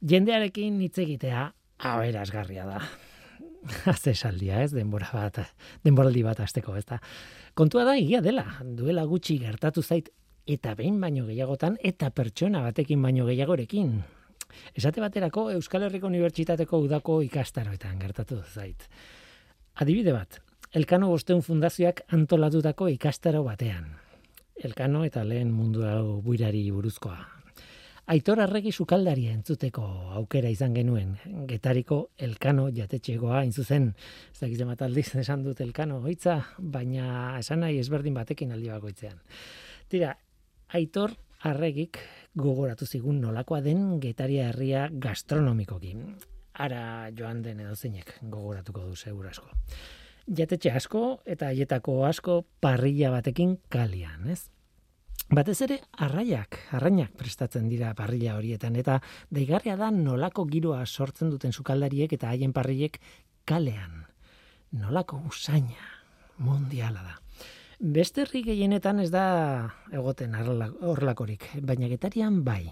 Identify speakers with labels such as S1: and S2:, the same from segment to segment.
S1: jendearekin hitz egitea aberasgarria da. Haze saldia, ez, denbora bat, denboraldi bat azteko, ez da. Kontua da, egia dela, duela gutxi gertatu zait, eta behin baino gehiagotan, eta pertsona batekin baino gehiagorekin. Esate baterako, Euskal Herriko Unibertsitateko udako ikastaroetan gertatu zait. Adibide bat, Elkano Bosteun Fundazioak antolatutako ikastaro batean. Elkano eta lehen mundu hau buirari buruzkoa. Aitor arregi sukaldaria entzuteko aukera izan genuen. Getariko Elkano jatetxegoa zuzen. Ez dakiz emat aldiz esan dut Elkano hoitza, baina esan nahi ezberdin batekin aldi bakoitzean. Tira, Aitor arregik gogoratu zigun nolakoa den getaria herria gastronomikoki. Ara joan den edo zeinek gogoratuko du segurasko. asko jatetxe asko eta haietako asko parrilla batekin kalian, ez? Batez ere arraiak, arrainak prestatzen dira parrilla horietan eta deigarria da nolako giroa sortzen duten sukaldariek eta haien parrilek kalean. Nolako usaina mundiala da. Beste herri gehienetan ez da egoten horlakorik, baina getarian bai.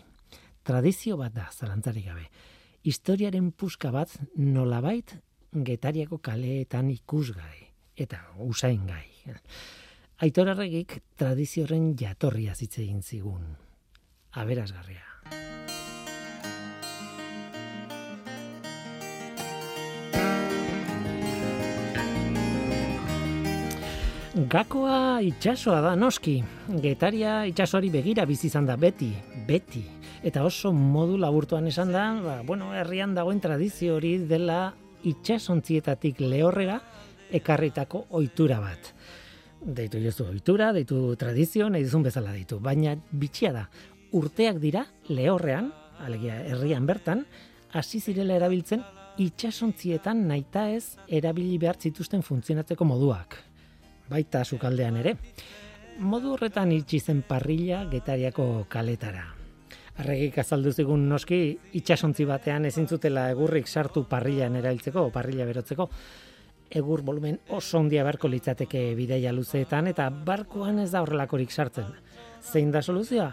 S1: Tradizio bat da, zalantzarik gabe. Historiaren puska bat nolabait getariako kaleetan ikusgai eta usain Aitor arregik tradizioren jatorria zitze egin zigun. Aberazgarria. Gakoa itxasoa da noski. Getaria itxasoari begira bizi izan da beti, beti. Eta oso modu laburtuan esan da, ba, bueno, herrian dagoen tradizio hori dela itxasontzietatik lehorrera ekarritako ohitura bat. Deitu jozu ohitura, deitu tradizio, nahi duzun bezala ditu. Baina bitxia da, urteak dira lehorrean, alegia herrian bertan, hasi zirela erabiltzen itxasontzietan naita ez erabili behar zituzten funtzionatzeko moduak. Baita sukaldean ere. Modu horretan itxi zen parrilla getariako kaletara. Arregik azaldu zigun noski itxasontzi batean ezin zutela egurrik sartu parrilan erailtzeko, parrila berotzeko. Egur volumen oso ondia beharko litzateke bidaia luzeetan eta barkoan ez da horrelakorik sartzen. Zein da soluzioa?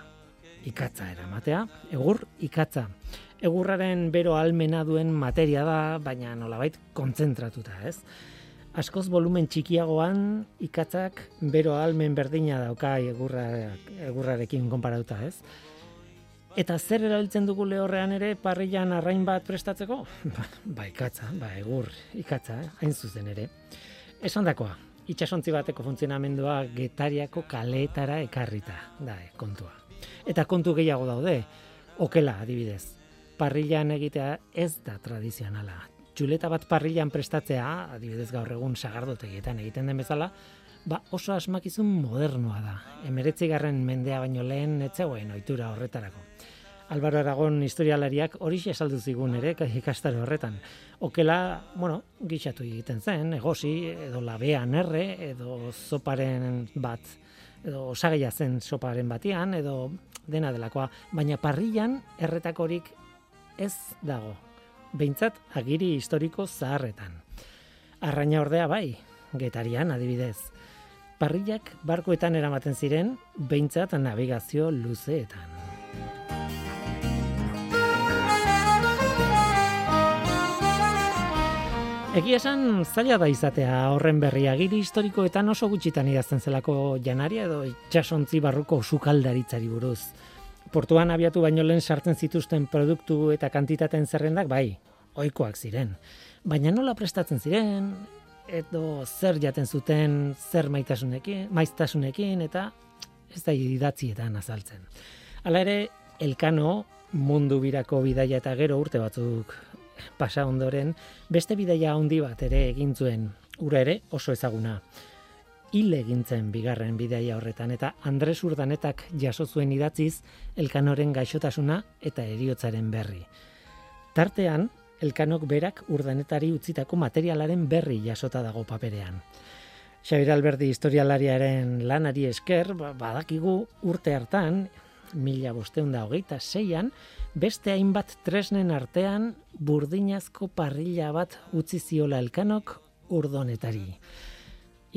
S1: Ikatza eramatea, egur ikatza. Egurraren bero almena duen materia da, baina nolabait kontzentratuta, ez? Askoz volumen txikiagoan ikatzak bero almen berdina dauka egurra, egurrarekin konparatuta, ez? Eta zer erabiltzen dugu lehorrean ere parrilan arrain bat prestatzeko? Ba, ba ikatza, ba egur, ikatza, eh? hain zuzen ere. Esan dakoa, itxasontzi bateko funtzionamendua getariako kaletara ekarrita, da, eh, kontua. Eta kontu gehiago daude, okela adibidez, parrilan egitea ez da tradizionala. Txuleta bat parrilan prestatzea, adibidez gaur egun sagardotegietan egiten den bezala, ba oso asmakizun modernoa da. Emeretzi garren mendea baino lehen etzegoen ohitura horretarako. Albaro Aragon historialariak hori esaldu zigun ere ikastaro horretan. Okela, bueno, gixatu egiten zen, egosi, edo labean erre, edo zoparen bat, edo osagaia zen soparen batian, edo dena delakoa. Baina parrilan erretakorik ez dago. Beintzat agiri historiko zaharretan. Arraina ordea bai, getarian adibidez. Parrilak barkoetan eramaten ziren, beintzat navigazio luzeetan. Egia esan zaila da izatea horren berri agiri historikoetan oso gutxitan idazten zelako janaria edo itxasontzi barruko sukaldaritzari buruz. Portuan abiatu baino lehen sartzen zituzten produktu eta kantitaten zerrendak bai, ohikoak ziren. Baina nola prestatzen ziren, edo zer jaten zuten, zer maitasunekin, maiztasunekin, eta ez da idatzietan azaltzen. Hala ere, elkano mundu birako bidaia eta gero urte batzuk pasa ondoren, beste bidaia handi bat ere egin zuen, ura ere oso ezaguna. Hil egintzen bigarren bidaia horretan eta Andres Urdanetak jaso zuen idatziz Elkanoren gaixotasuna eta eriotzaren berri. Tartean, Elkanok berak urdanetari utzitako materialaren berri jasota dago paperean. Xabir Alberdi historialariaren lanari esker, ba, badakigu urte hartan, mila bosteunda hogeita zeian, beste hainbat tresnen artean burdinazko parrilla bat utzi ziola elkanok urdonetari.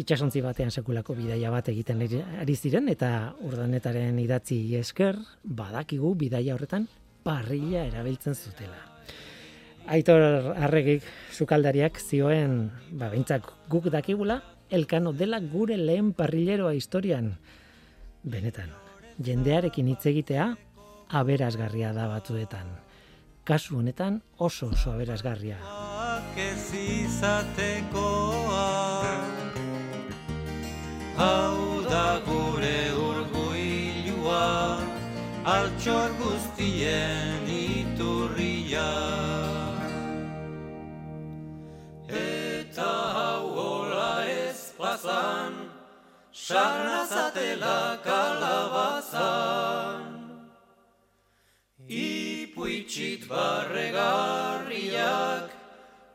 S1: Itxasontzi batean sekulako bidaia bat egiten ari ziren eta urdonetaren idatzi esker badakigu bidaia horretan parrilla erabiltzen zutela. Aitor arregik sukaldariak zioen, ba, bintzak guk dakigula, elkano dela gure lehen parrilleroa historian. Benetan, jendearekin hitz egitea, aberazgarria da batzuetan. Kasu honetan oso oso aberazgarria. Hau da gure urguilua, altxor guztien sarnazatela kalabazan. Ipuitxit barregarriak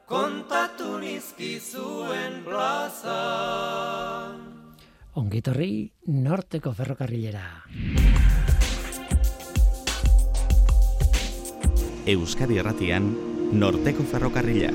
S1: kontatu nizkizuen plazan. Ongitorri norteko ferrokarrilera.
S2: Euskadi erratian norteko ferrokarrila.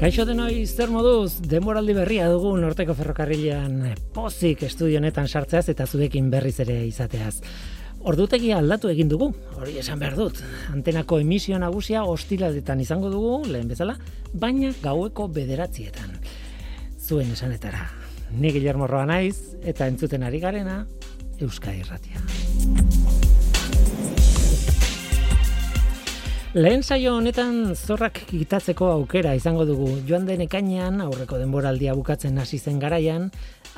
S1: Kaixo denoi zer moduz, demoraldi berria dugu norteko ferrokarrilean pozik estudio honetan sartzeaz eta zuekin berriz ere izateaz. Ordutegia aldatu egin dugu, hori esan behar dut. Antenako emisio nagusia ostiraletan izango dugu, lehen bezala, baina gaueko bederatzietan. Zuen esanetara. Ni Guillermo Roa naiz eta entzuten ari garena Euskadi Irratia. Lehen saio honetan zorrak kitatzeko aukera izango dugu. Joan den ekainean, aurreko denboraldia bukatzen hasi zen garaian,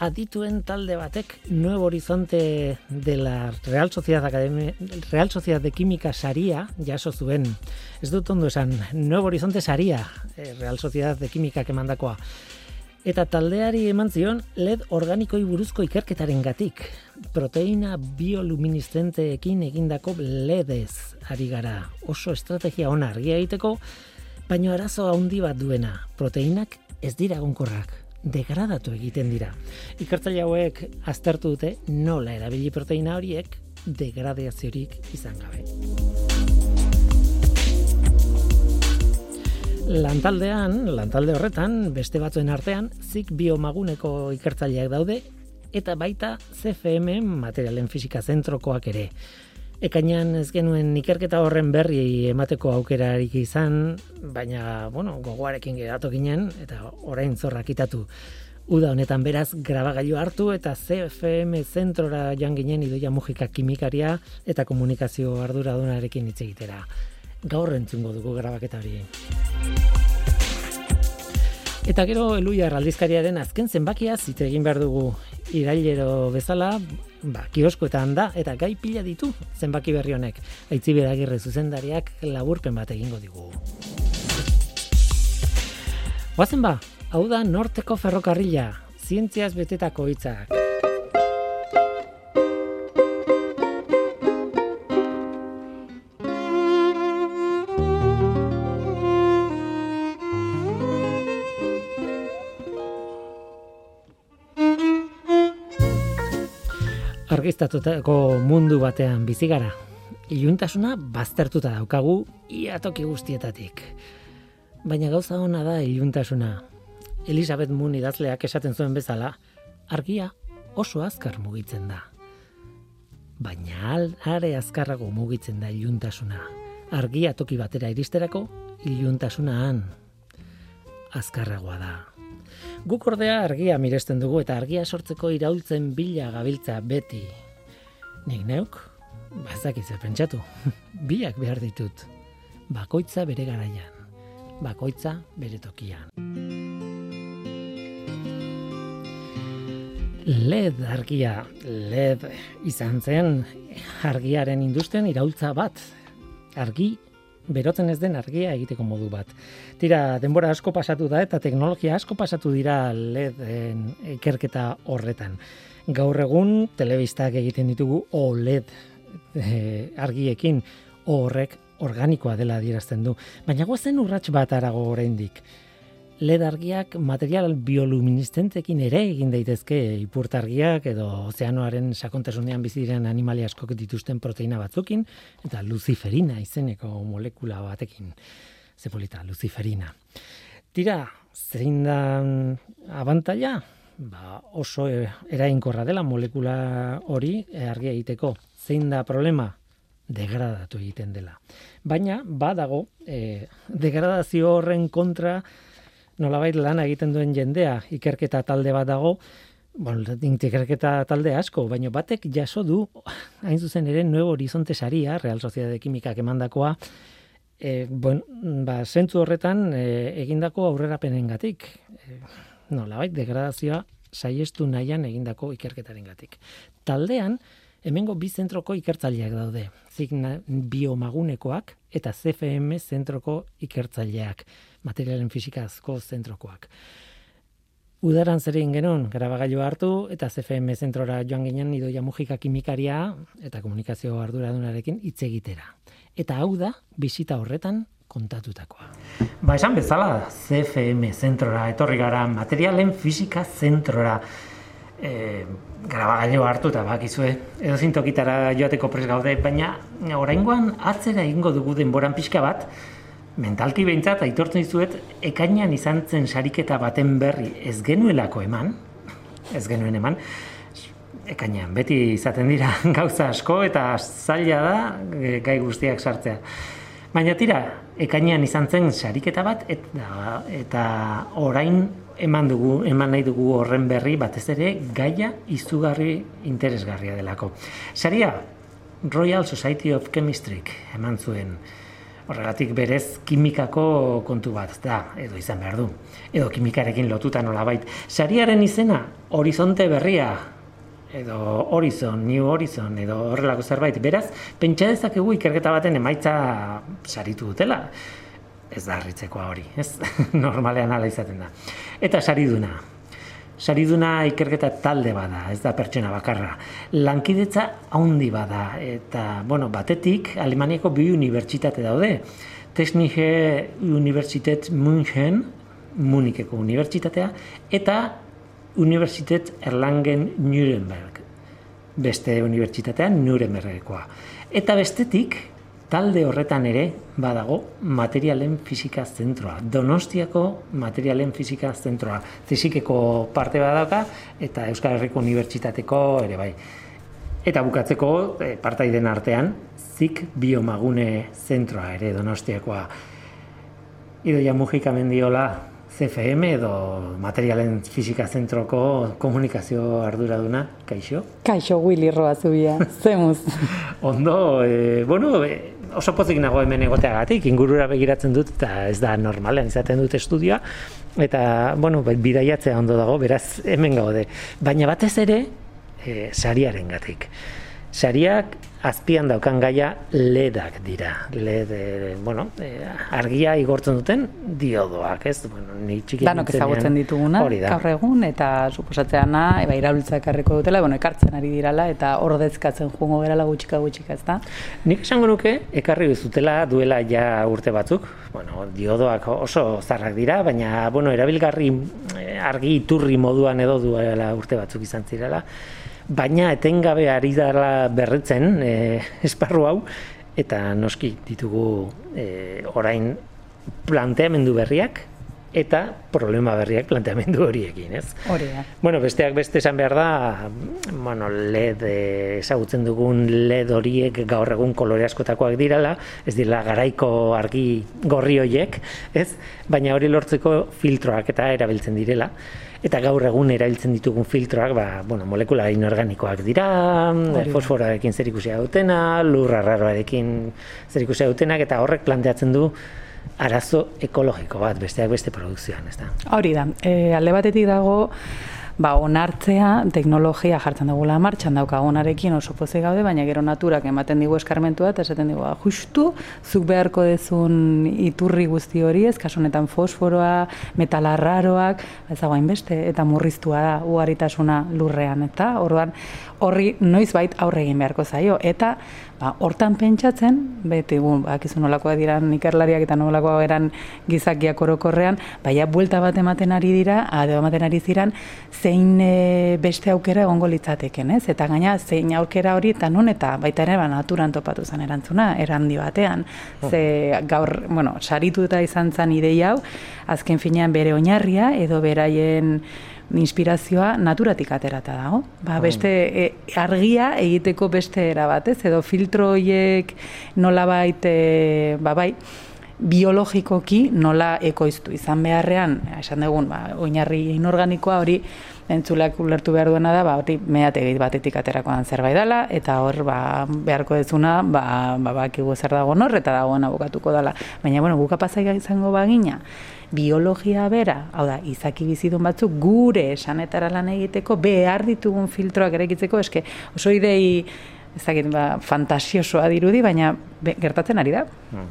S1: adituen talde batek Nuevo Horizonte de la Real Sociedad Academia, Real Sociedad de Química Saria jaso zuen. Ez dut ondo esan, Nuevo Horizonte Saria, eh, Real Sociedad de Química kemandakoa. Eta taldeari eman zion LED organikoi buruzko ikerketaren gatik. Proteina bioluminiscenteekin egindako LEDez ari gara. Oso estrategia ona argia egiteko, baino arazo handi bat duena. Proteinak ez dira gonkorrak degradatu egiten dira. Ikertzaile hauek aztertu dute nola erabili proteina horiek degradaziorik izan gabe. Lantaldean, lantalde horretan, beste batzuen artean, zik biomaguneko ikertzaileak daude, eta baita CFM materialen fizika zentrokoak ere. Ekainan ez genuen ikerketa horren berri emateko aukerarik izan, baina, bueno, gogoarekin geratu ginen, eta orain zorrak itatu. Uda honetan beraz grabagailu hartu eta CFM zentrora joan ginen idoia mugika kimikaria eta komunikazio arduradunarekin hitz egitera. Gaur entzungo dugu grabaketa hori. Eta gero eluia aldizkariaren azken zenbakia zite egin behar dugu irailero bezala, ba, kioskoetan da, eta gai pila ditu zenbaki berri honek. Aitzi beragirre zuzendariak laburpen bat egingo digu. Guazen ba, hau da norteko ferrokarrila, zientziaz betetako hitzak. Argistatutako mundu batean bizi gara. Iluntasuna baztertuta daukagu ia toki guztietatik. Baina gauza ona da iluntasuna. Elizabeth Moon idazleak esaten zuen bezala, argia oso azkar mugitzen da. Baina are azkarrago mugitzen da iluntasuna. Argia toki batera iristerako iluntasuna han azkarragoa da. Guk ordea argia miresten dugu eta argia sortzeko iraultzen bila gabiltza beti. Nik neuk, bazakiz pentsatu, biak behar ditut. Bakoitza bere garaian, bakoitza bere tokian. LED argia, LED izan zen argiaren industrian iraultza bat. Argi berotzen ez den argia egiteko modu bat. Tira, denbora asko pasatu da eta teknologia asko pasatu dira LED-en ikerketa horretan. Gaur egun, telebistak egiten ditugu OLED e, argiekin, horrek organikoa dela adierazten du. Baina guazen urrats bat arago oraindik led argiak material bioluminiscentekin ere egin daitezke ipurtargiak edo ozeanoaren sakontasunean bizi diren animalia askok dituzten proteina batzukin eta luciferina izeneko molekula batekin. Ze polita, luciferina. tira, zein da abantaila? Ba, oso e, erainkorra dela molekula hori argia egiteko. Zein da problema? Degradatu egiten dela. Baina, badago, e, degradazio horren kontra nolabait lan egiten duen jendea, ikerketa talde bat dago, Bon, ikerketa talde asko, baina batek jaso du, hain zuzen ere, Nuevo Horizonte saria, Real Sociedad de Kimikak emandakoa, e, bon, ba, zentzu horretan e, egindako aurrerapenen gatik. E, nola bai, degradazioa saiestu nahian egindako ikerketaren gatik. Taldean, hemengo bi zentroko ikertzaileak daude. Zigna biomagunekoak eta CFM zentroko ikertzaileak, materialen fizikazko zentrokoak. Udaran zer egin genuen, grabagailu hartu eta CFM zentrora joan ginen idoia mugika kimikaria eta komunikazio arduradunarekin hitz egitera. Eta hau da, bisita horretan kontatutakoa. Ba, esan bezala, CFM zentrora, etorri gara materialen fizika zentrora e, grabagailu hartu eta bakizue, edo zintokitara joateko pres gaude, baina oraingoan atzera egingo dugu denboran pixka bat, mentalki behintzat aitortzen dizuet ekainan izan zen sariketa baten berri ez genuelako eman, ez genuen eman, ekainan beti izaten dira gauza asko eta zaila da e, gai guztiak sartzea. Baina tira, ekainan izan zen sariketa bat eta, eta orain eman dugu, eman nahi dugu horren berri batez ere gaia izugarri interesgarria delako. Saria, Royal Society of Chemistry eman zuen horregatik berez kimikako kontu bat da, edo izan behar du. Edo kimikarekin lotuta nolabait. Sariaren izena, horizonte berria, edo horizon, new horizon, edo horrelako zerbait. Beraz, pentsa dezakegu ikerketa baten emaitza saritu dutela. Ez da harritzekoa hori, ez? Normalean ala izaten da. Eta sariduna, sariduna ikerketa talde bada, ez da pertsona bakarra. Lankidetza haundi bada, eta, bueno, batetik, Alemaniako bi unibertsitate daude. Technische Universität München, Munikeko unibertsitatea, eta Universität Erlangen-Nuremberg, beste unibertsitatea Nurembergekoa. Eta bestetik, talde horretan ere badago materialen fisika zentroa. Donostiako materialen fisika zentroa. Fizikeko parte badauka eta Euskal Herriko Unibertsitateko ere bai. Eta bukatzeko e, partaiden artean zik biomagune zentroa ere Donostiakoa. Idoia Mujika mendiola CFM edo materialen fisika zentroko komunikazio arduraduna, kaixo?
S3: Kaixo, Willy Roa zubia, zemuz.
S1: Ondo, e, bueno, e, oso pozik nago hemen egoteagatik, ingurura begiratzen dut, eta ez da normalen izaten dut estudioa, eta, bueno, bai, bidaiatzea ondo dago, beraz, hemen gaude. Baina batez ere, e, sariaren gatik. Sariak azpian daukan gaia ledak dira. Led, e, bueno, e, argia igortzen duten diodoak, ez? Bueno,
S3: ni txiki Danok ezagutzen dituguna, gaur egun, eta suposatzeana, eba, iraultza ekarriko dutela, bueno, ekartzen ari dirala, eta ordezkatzen jungo gerala gutxika gutxika, ez da?
S1: Nik esango nuke, ekarri bezutela duela ja urte batzuk, bueno, diodoak oso zarrak dira, baina, bueno, erabilgarri eh, argi iturri moduan edo duela urte batzuk izan zirela, baina etengabe ari dara berretzen e, esparru hau eta noski ditugu e, orain planteamendu berriak eta problema berriak planteamendu horiekin, ez?
S3: Hori
S1: Bueno, besteak beste esan behar da, bueno, LED eh, ezagutzen dugun LED horiek gaur egun kolore askotakoak dirala, ez dira garaiko argi gorri horiek, ez? Baina hori lortzeko filtroak eta erabiltzen direla eta gaur egun erabiltzen ditugun filtroak, ba, bueno, molekula inorganikoak dira, fosforoarekin zer ikusia dutena, lurra raroarekin zer ikusia dutenak, eta horrek planteatzen du arazo ekologiko bat, besteak beste produkzioan, ez da?
S3: Hori da, e, alde batetik dago, ba, onartzea teknologia jartzen dugula martxan dauka. Onarekin oso poze gaude, baina gero naturak ematen digu eskarmentua eta esaten digu, ba, justu, zuk beharko dezun iturri guzti hori ez, kasunetan fosforoa, metalarraroak, ez dago beste, eta murriztua da, uaritasuna lurrean, eta orduan horri noiz bait aurre egin beharko zaio, eta ba, hortan pentsatzen, beti gu, bakizu nolakoa dira ikerlariak eta nolakoa eran gizakiak orokorrean, baina buelta bat ematen ari dira, adeo ematen ari ziran, zein e, beste aukera egongo litzateken, ez? Eta gaina, zein aukera hori eta non eta baita ere, ba, naturan topatu zen erantzuna, erandi batean. Oh. Ze gaur, bueno, saritu eta izan zen idei hau, azken finean bere oinarria, edo beraien inspirazioa naturatik aterata dago. Ba, hmm. beste e, argia egiteko beste era batez edo filtro hoiek nolabait e, ba bai biologikoki nola ekoiztu izan beharrean, esan dugun, ba, oinarri inorganikoa hori entzulak ulertu behar duena da, ba, hori mehategi batetik aterakoan zerbait dela, eta hor, ba, beharko dezuna, ba, ba, ba, zer dago nor, eta dagoen abokatuko dela. Baina, bueno, guka pasai izango bagina, biologia bera, hau da, izaki bizidun batzuk gure esanetara lan egiteko, behar ditugun filtroak erekitzeko, eske oso idei ez dakit, ba, fantasiosoa dirudi, baina gertatzen ari da. Mm.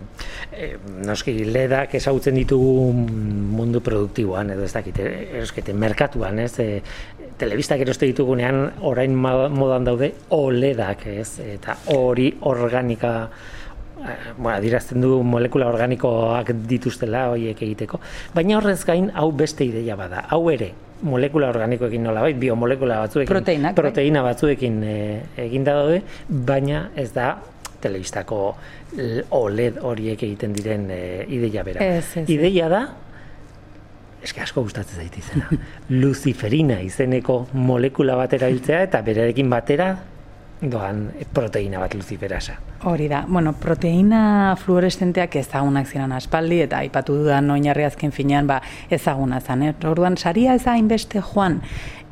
S1: E, noski, ledak ezagutzen ditugu mundu produktiboan, edo ez dakit, eroskete, merkatuan, ez, e, telebistak eroste ditugunean, orain modan daude, oledak, ez, eta hori organika, Bueno, dirazten du molekula organikoak dituztela horiek egiteko. Baina horrez gain, hau beste ideia bada. Hau ere, molekula organikoekin nola bai, biomolekula batzuekin,
S3: Proteinak,
S1: bai. proteina batzuekin e, egin da daude, baina ez da telebistako OLED horiek egiten diren e, ideia bera. Ideia da, eske asko gustatzen zait izena. Luciferina izeneko molekula batera hiltzea eta berarekin batera doan proteina bat luciferasa.
S3: Hori da, bueno, proteina fluorescenteak ezagunak ziren aspaldi, eta aipatu dudan oinarri azken finean, ba, ezaguna zen, eh? Orduan, saria ez hainbeste joan,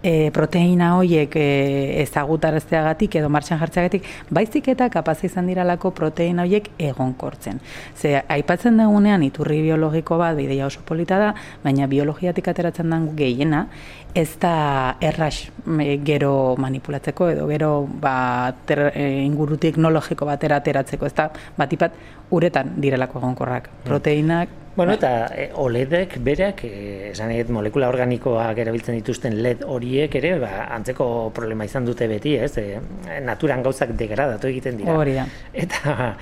S3: e, proteina horiek e, ezagutarazteagatik edo martxan jartzeagatik, baizik eta kapaz izan diralako proteina horiek egonkortzen. Ze aipatzen dugunean iturri biologiko bat bidea oso polita da, baina biologiatik ateratzen den gehiena, ez da erras gero manipulatzeko edo gero ba, ter, e, inguru teknologiko batera ateratzeko, ez da batipat uretan direlako egonkorrak. Mm. Proteinak
S1: Bueno, eta e, OLEDek bereak, e, esan eget molekula organikoak erabiltzen dituzten LED horiek ere, ba, antzeko problema izan dute beti, ez? E, naturan gauzak degradatu egiten dira.
S3: Hori da.
S1: Eta,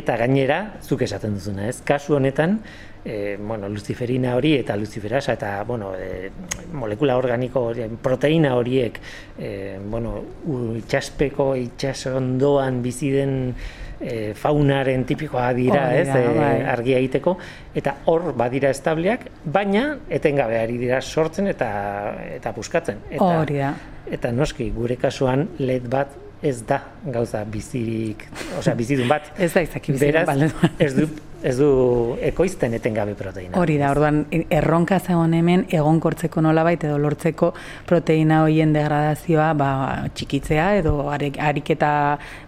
S1: eta gainera, zuk esaten duzuna, ez? Kasu honetan, e, bueno, luciferina hori eta luciferasa eta, bueno, e, molekula organiko, proteina horiek, e, bueno, itxaspeko, itxasondoan bizi den e, faunaren tipikoa dira, ez, e, bai. argia egiteko eta hor badira estableak, baina etengabe ari dira sortzen eta eta buskatzen. Eta,
S3: Hori da.
S1: Eta noski, gure kasuan LED bat ez da gauza bizirik, osea bizidun bat.
S3: ez da izaki bizidun,
S1: ez du ez du ekoizten etengabe proteina.
S3: Hori da, orduan erronka zegoen hemen egonkortzeko nolabait edo lortzeko proteina hoien degradazioa ba, txikitzea edo ariketa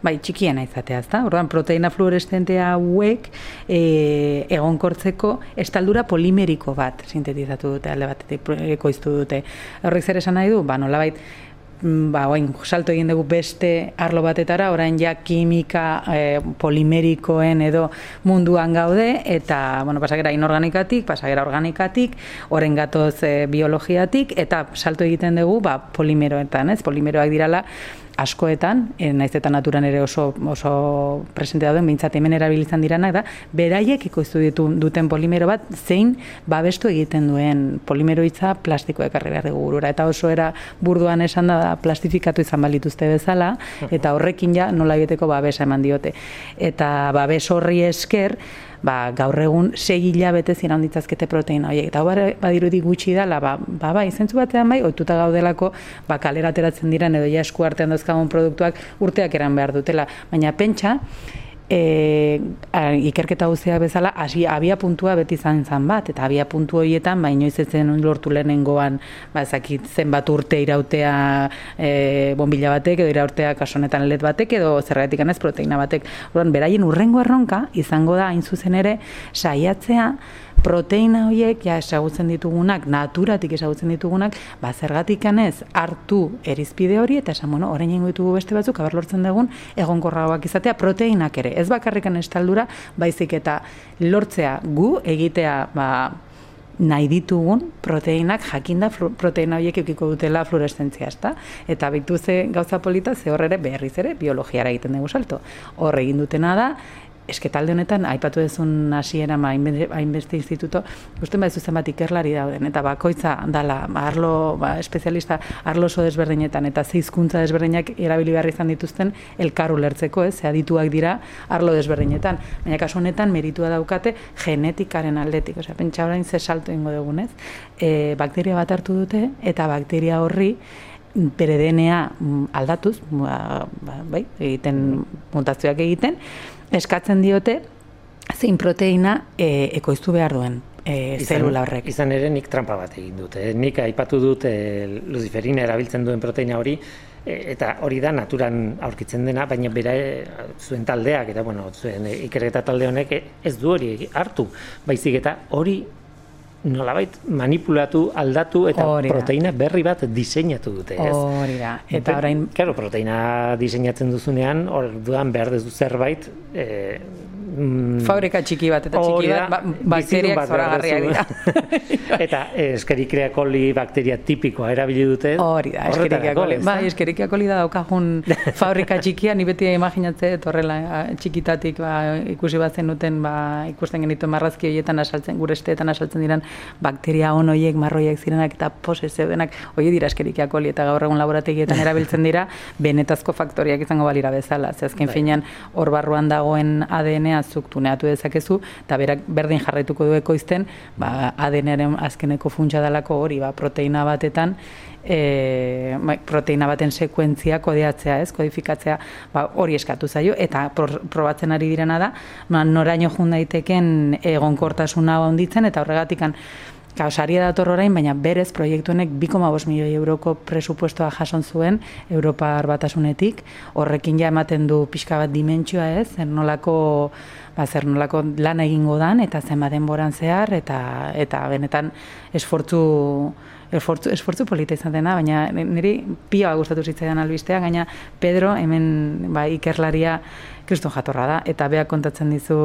S3: bai, txikiena izatea, ezta? Orduan proteina fluorescentea hauek e, egonkortzeko estaldura polimeriko bat sintetizatu dute alde batetik ekoiztu dute. Horrek zer esan nahi du? Ba, nolabait ba, oain, salto egin dugu beste arlo batetara, orain ja kimika e, polimerikoen edo munduan gaude, eta, bueno, pasagera inorganikatik, pasagera organikatik, oren gatoz e, biologiatik, eta salto egiten dugu, ba, polimeroetan, ez, polimeroak dirala, askoetan, e, naiz eta naturan ere oso oso presente dauden, mintzat hemen erabilitzen diranak da, beraiek ikoiztu ditu duten polimero bat, zein babestu egiten duen polimero hitza plastiko ekarri behar dugu burura. Eta oso era burduan esan da, plastifikatu izan balituzte bezala, eta horrekin ja nola egiteko babesa eman diote. Eta babes horri esker, ba, gaur egun sei hilabete ziran ditzazkete proteina horiek. Eta hori badirudi gutxi dela, ba, ba, ba, izentzu batean bai, oituta gaudelako, ba, kalera ateratzen diren edo ja esku artean dozkagun produktuak urteak eran behar dutela. Baina pentsa, e, ikerketa guztia bezala hasi abia puntua beti izan zen bat eta abia puntu horietan ba inoiz ez zen lortu lehenengoan ba ezakit zenbat urte irautea e, bonbila batek edo irautea kasonetan let batek edo zergatik ez proteina batek. Orduan beraien urrengo erronka izango da hain zuzen ere saiatzea proteina horiek ja esagutzen ditugunak, naturatik esagutzen ditugunak, ba zergatik ez hartu erizpide hori eta esan, bueno, orain ditugu beste batzuk, aber lortzen dugun egonkorragoak izatea proteinak ere. Ez bakarrikan estaldura, baizik eta lortzea gu egitea, ba nahi ditugun proteinak jakinda proteina horiek eukiko dutela fluoreszentzia, ezta? Eta bitu ze gauza polita ze horre berriz ere biologiara egiten dugu salto. Hor egin dutena da, eske talde honetan aipatu dezun hasiera ma hainbeste instituto gusten baizu zenbat ikerlari dauden eta bakoitza dala ba, arlo ba, espezialista arlo oso desberdinetan eta ze hizkuntza desberdinak erabili behar izan dituzten elkar ulertzeko, ez? Ze adituak dira arlo desberdinetan. Baina kasu honetan meritua daukate genetikaren aldetik, osea pentsa orain ze salto eingo dugun, ez? E, bakteria bat hartu dute eta bakteria horri bere DNA mm, aldatuz, ba, ba, bai, egiten mutazioak egiten, eskatzen diote zein proteina e, ekoiztu behar duen e, zelula horrek.
S1: Izan ere nik trampa bat egin dute. Nik aipatu dut e, luciferina erabiltzen duen proteina hori, e, eta hori da naturan aurkitzen dena, baina bera zuen taldeak, eta bueno, zuen ikerketa talde honek ez du hori hartu. Baizik eta hori nolabait manipulatu, aldatu eta proteina berri bat diseinatu dute, ez?
S3: Hori da. Eta orain,
S1: claro, proteina diseinatzen duzunean, orduan behar duzu zerbait, eh,
S3: mm, fabrika txiki bat eta txiki bat, ba, bakteriak zoragarriak dira.
S1: eta eh, eskerikrea koli bakteria tipikoa erabili dute.
S3: Hori da, eskerikrea koli. Ba, eskerikrea koli da daukajun fabrika txikia, ni beti imaginatze, horrela txikitatik ba, ikusi bat zenuten, ba, ikusten genitu marrazki horietan asaltzen, gure esteetan asaltzen diren bakteria on hoiek, marroiek zirenak eta pose zeudenak, hoi dira eskerikrea koli eta gaur egun laborategietan erabiltzen dira, benetazko faktoriak izango balira bezala. Zezken bai. finean, hor barruan dagoen ADN-a zuk tuneatu dezakezu, eta berak berdin jarraituko du ekoizten, ba, ADN-aren azkeneko funtsa dalako hori, ba, proteina batetan, e, proteina baten sekuentzia kodeatzea, ez, kodifikatzea, ba, hori eskatu zaio, eta probatzen ari direna da, ba, noraino jun daiteken egonkortasuna onditzen, eta horregatikan, Kao, saria dator orain, baina berez proiektu honek 2,5 milioi euroko presupuestoa jason zuen Europa batasunetik. Horrekin ja ematen du pixka bat dimentsioa ez, zer nolako, ba, zer nolako lan egingo dan, eta zenba denboran zehar, eta, eta benetan esfortzu, esfortzu, esfortzu polita izan dena, baina niri pia gustatu zitzaidan albistea, gaina Pedro, hemen ba, ikerlaria, kriston jatorra da, eta beak kontatzen dizu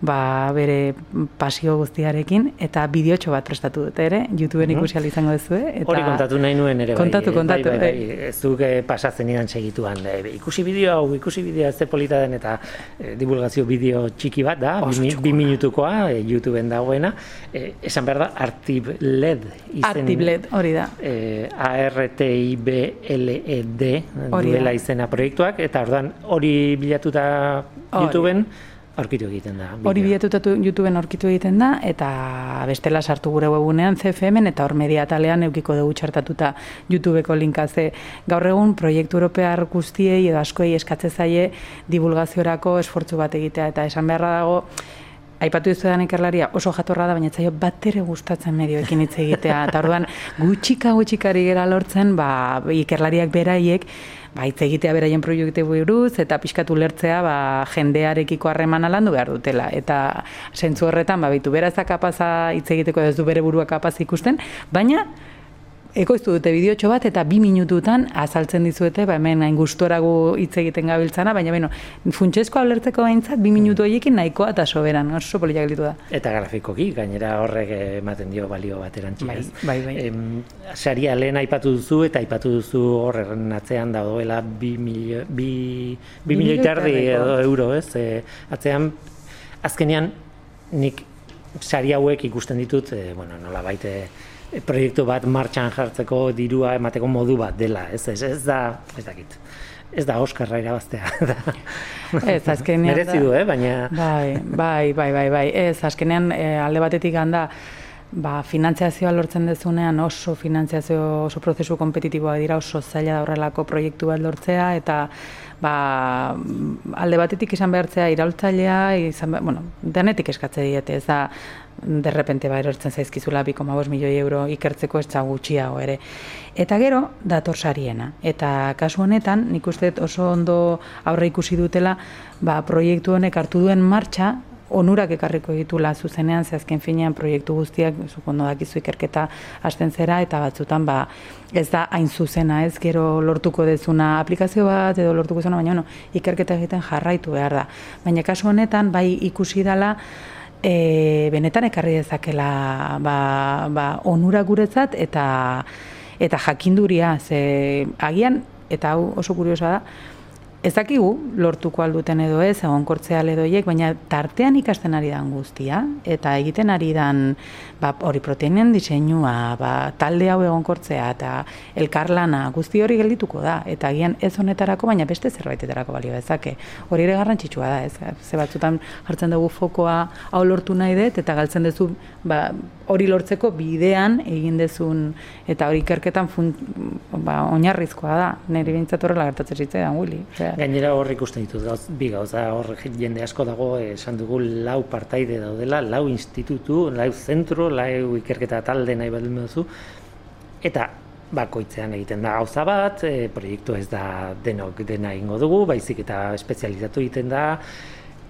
S3: ba, bere pasio guztiarekin, eta bideotxo bat prestatu dute ere, YouTubeen ikusi izango duzu, eta...
S1: Hori kontatu nahi nuen ere,
S3: kontatu,
S1: bai,
S3: kontatu,
S1: bai, bai, bai, ez duke pasatzen idan segituan, e, ikusi bideo hau, ikusi bideo ez polita den, eta e, divulgazio bideo txiki bat da, bi, bi minutukoa, e, YouTubeen dagoena, e, esan behar da, Artib LED.
S3: Artib LED, hori da.
S1: E, A-R-T-I-B-L-E-D, duela izena proiektuak, eta ordan hori bilatuta YouTubeen, aurkitu egiten da.
S3: Hori bidetuta YouTubeen aurkitu egiten da, eta bestela sartu gure webunean CFM eta hor media talean eukiko dugu txartatuta YouTubeko linka ze gaur egun proiektu europear guztiei edo askoei eskatze zaie divulgaziorako esfortzu bat egitea eta esan beharra dago Aipatu dizu ikerlaria oso jatorra da, baina zaio bat ere gustatzen medioekin hitz egitea. Eta orduan gutxika gutxikari gera lortzen, ba, ikerlariak beraiek, ba, hitz egitea beraien proiektu buruz eta pixkatu lertzea ba, jendearekiko harremana landu behar dutela. Eta sentzu horretan, ba, bitu beraz kapaza hitz egiteko ez du bere burua kapaz ikusten, baina ekoiztu dute bideotxo bat eta bi minututan azaltzen dizuete, ba hemen hain gustorago hitz egiten gabiltzana, baina beno, funtsezko alertzeko behintzat bi minutu horiekin nahikoa eta soberan, oso poliak gelitu da.
S1: Eta grafikoki, gainera horrek ematen dio balio bat erantzi,
S3: bai, bai, bai.
S1: Em, saria lehen aipatu duzu eta aipatu duzu horren atzean dagoela bi milio, bi, bi, bi tardi edo euro, ez? E, atzean, azkenean, nik sari hauek ikusten ditut, e, bueno, nola baite, proiektu bat martxan jartzeko dirua emateko modu bat dela, ez, ez, ez da, ez dakit. Ez da Oskarra irabaztea.
S3: ez, azkenean...
S1: Merezi du, eh, baina...
S3: Bai, bai, bai, bai, bai. Ez, azkenean e, alde batetik handa, ba, finantziazioa lortzen dezunean oso finantziazio oso prozesu kompetitiboa dira oso zaila da horrelako proiektu bat lortzea eta ba, alde batetik izan behartzea iraultzailea izan bueno, denetik eskatze diete ez da derrepente ba erortzen zaizkizula 2,5 milioi euro ikertzeko ez gutxiago ere. Eta gero, dator sariena. Eta kasu honetan, nik uste oso ondo aurre ikusi dutela, ba, proiektu honek hartu duen martxa, onurak ekarriko ditula zuzenean, ze azken finean proiektu guztiak, zukondo dakizu ikerketa hasten zera, eta batzutan ba, ez da hain zuzena, ez gero lortuko dezuna aplikazio bat, edo lortuko zena, baina bueno, ikerketa egiten jarraitu behar da. Baina kasu honetan, bai ikusi dela, e, benetan ekarri dezakela ba, ba, onura guretzat eta eta jakinduria. Ze agian eta hau oso kuriosa da Ez dakigu lortuko alduten edo ez, egon kortzea ledoiek, baina tartean ikasten ari dan guztia, eta egiten ari dan ba, hori proteinen diseinua, ba, talde hau egon kortzea, eta elkarlana guzti hori geldituko da, eta agian ez honetarako, baina beste zerbaitetarako balio dezake. Hori ere garrantzitsua da, ez? Ze batzutan jartzen dugu fokoa hau lortu nahi dut, eta galtzen duzu ba, hori lortzeko bidean egin dezun, eta hori ikerketan fun, ba, oinarrizkoa da, nire bintzat horrela gertatzen zitzaidan, Willy.
S1: Gainera hor ikusten ditut gauz, bi gauza hor jende asko dago esan dugu lau partaide daudela, lau institutu, lau zentro, lau ikerketa talde nahi baldin duzu eta bakoitzean egiten da gauza bat, e, proiektu ez da denok dena ingo dugu, baizik eta espezializatu egiten da.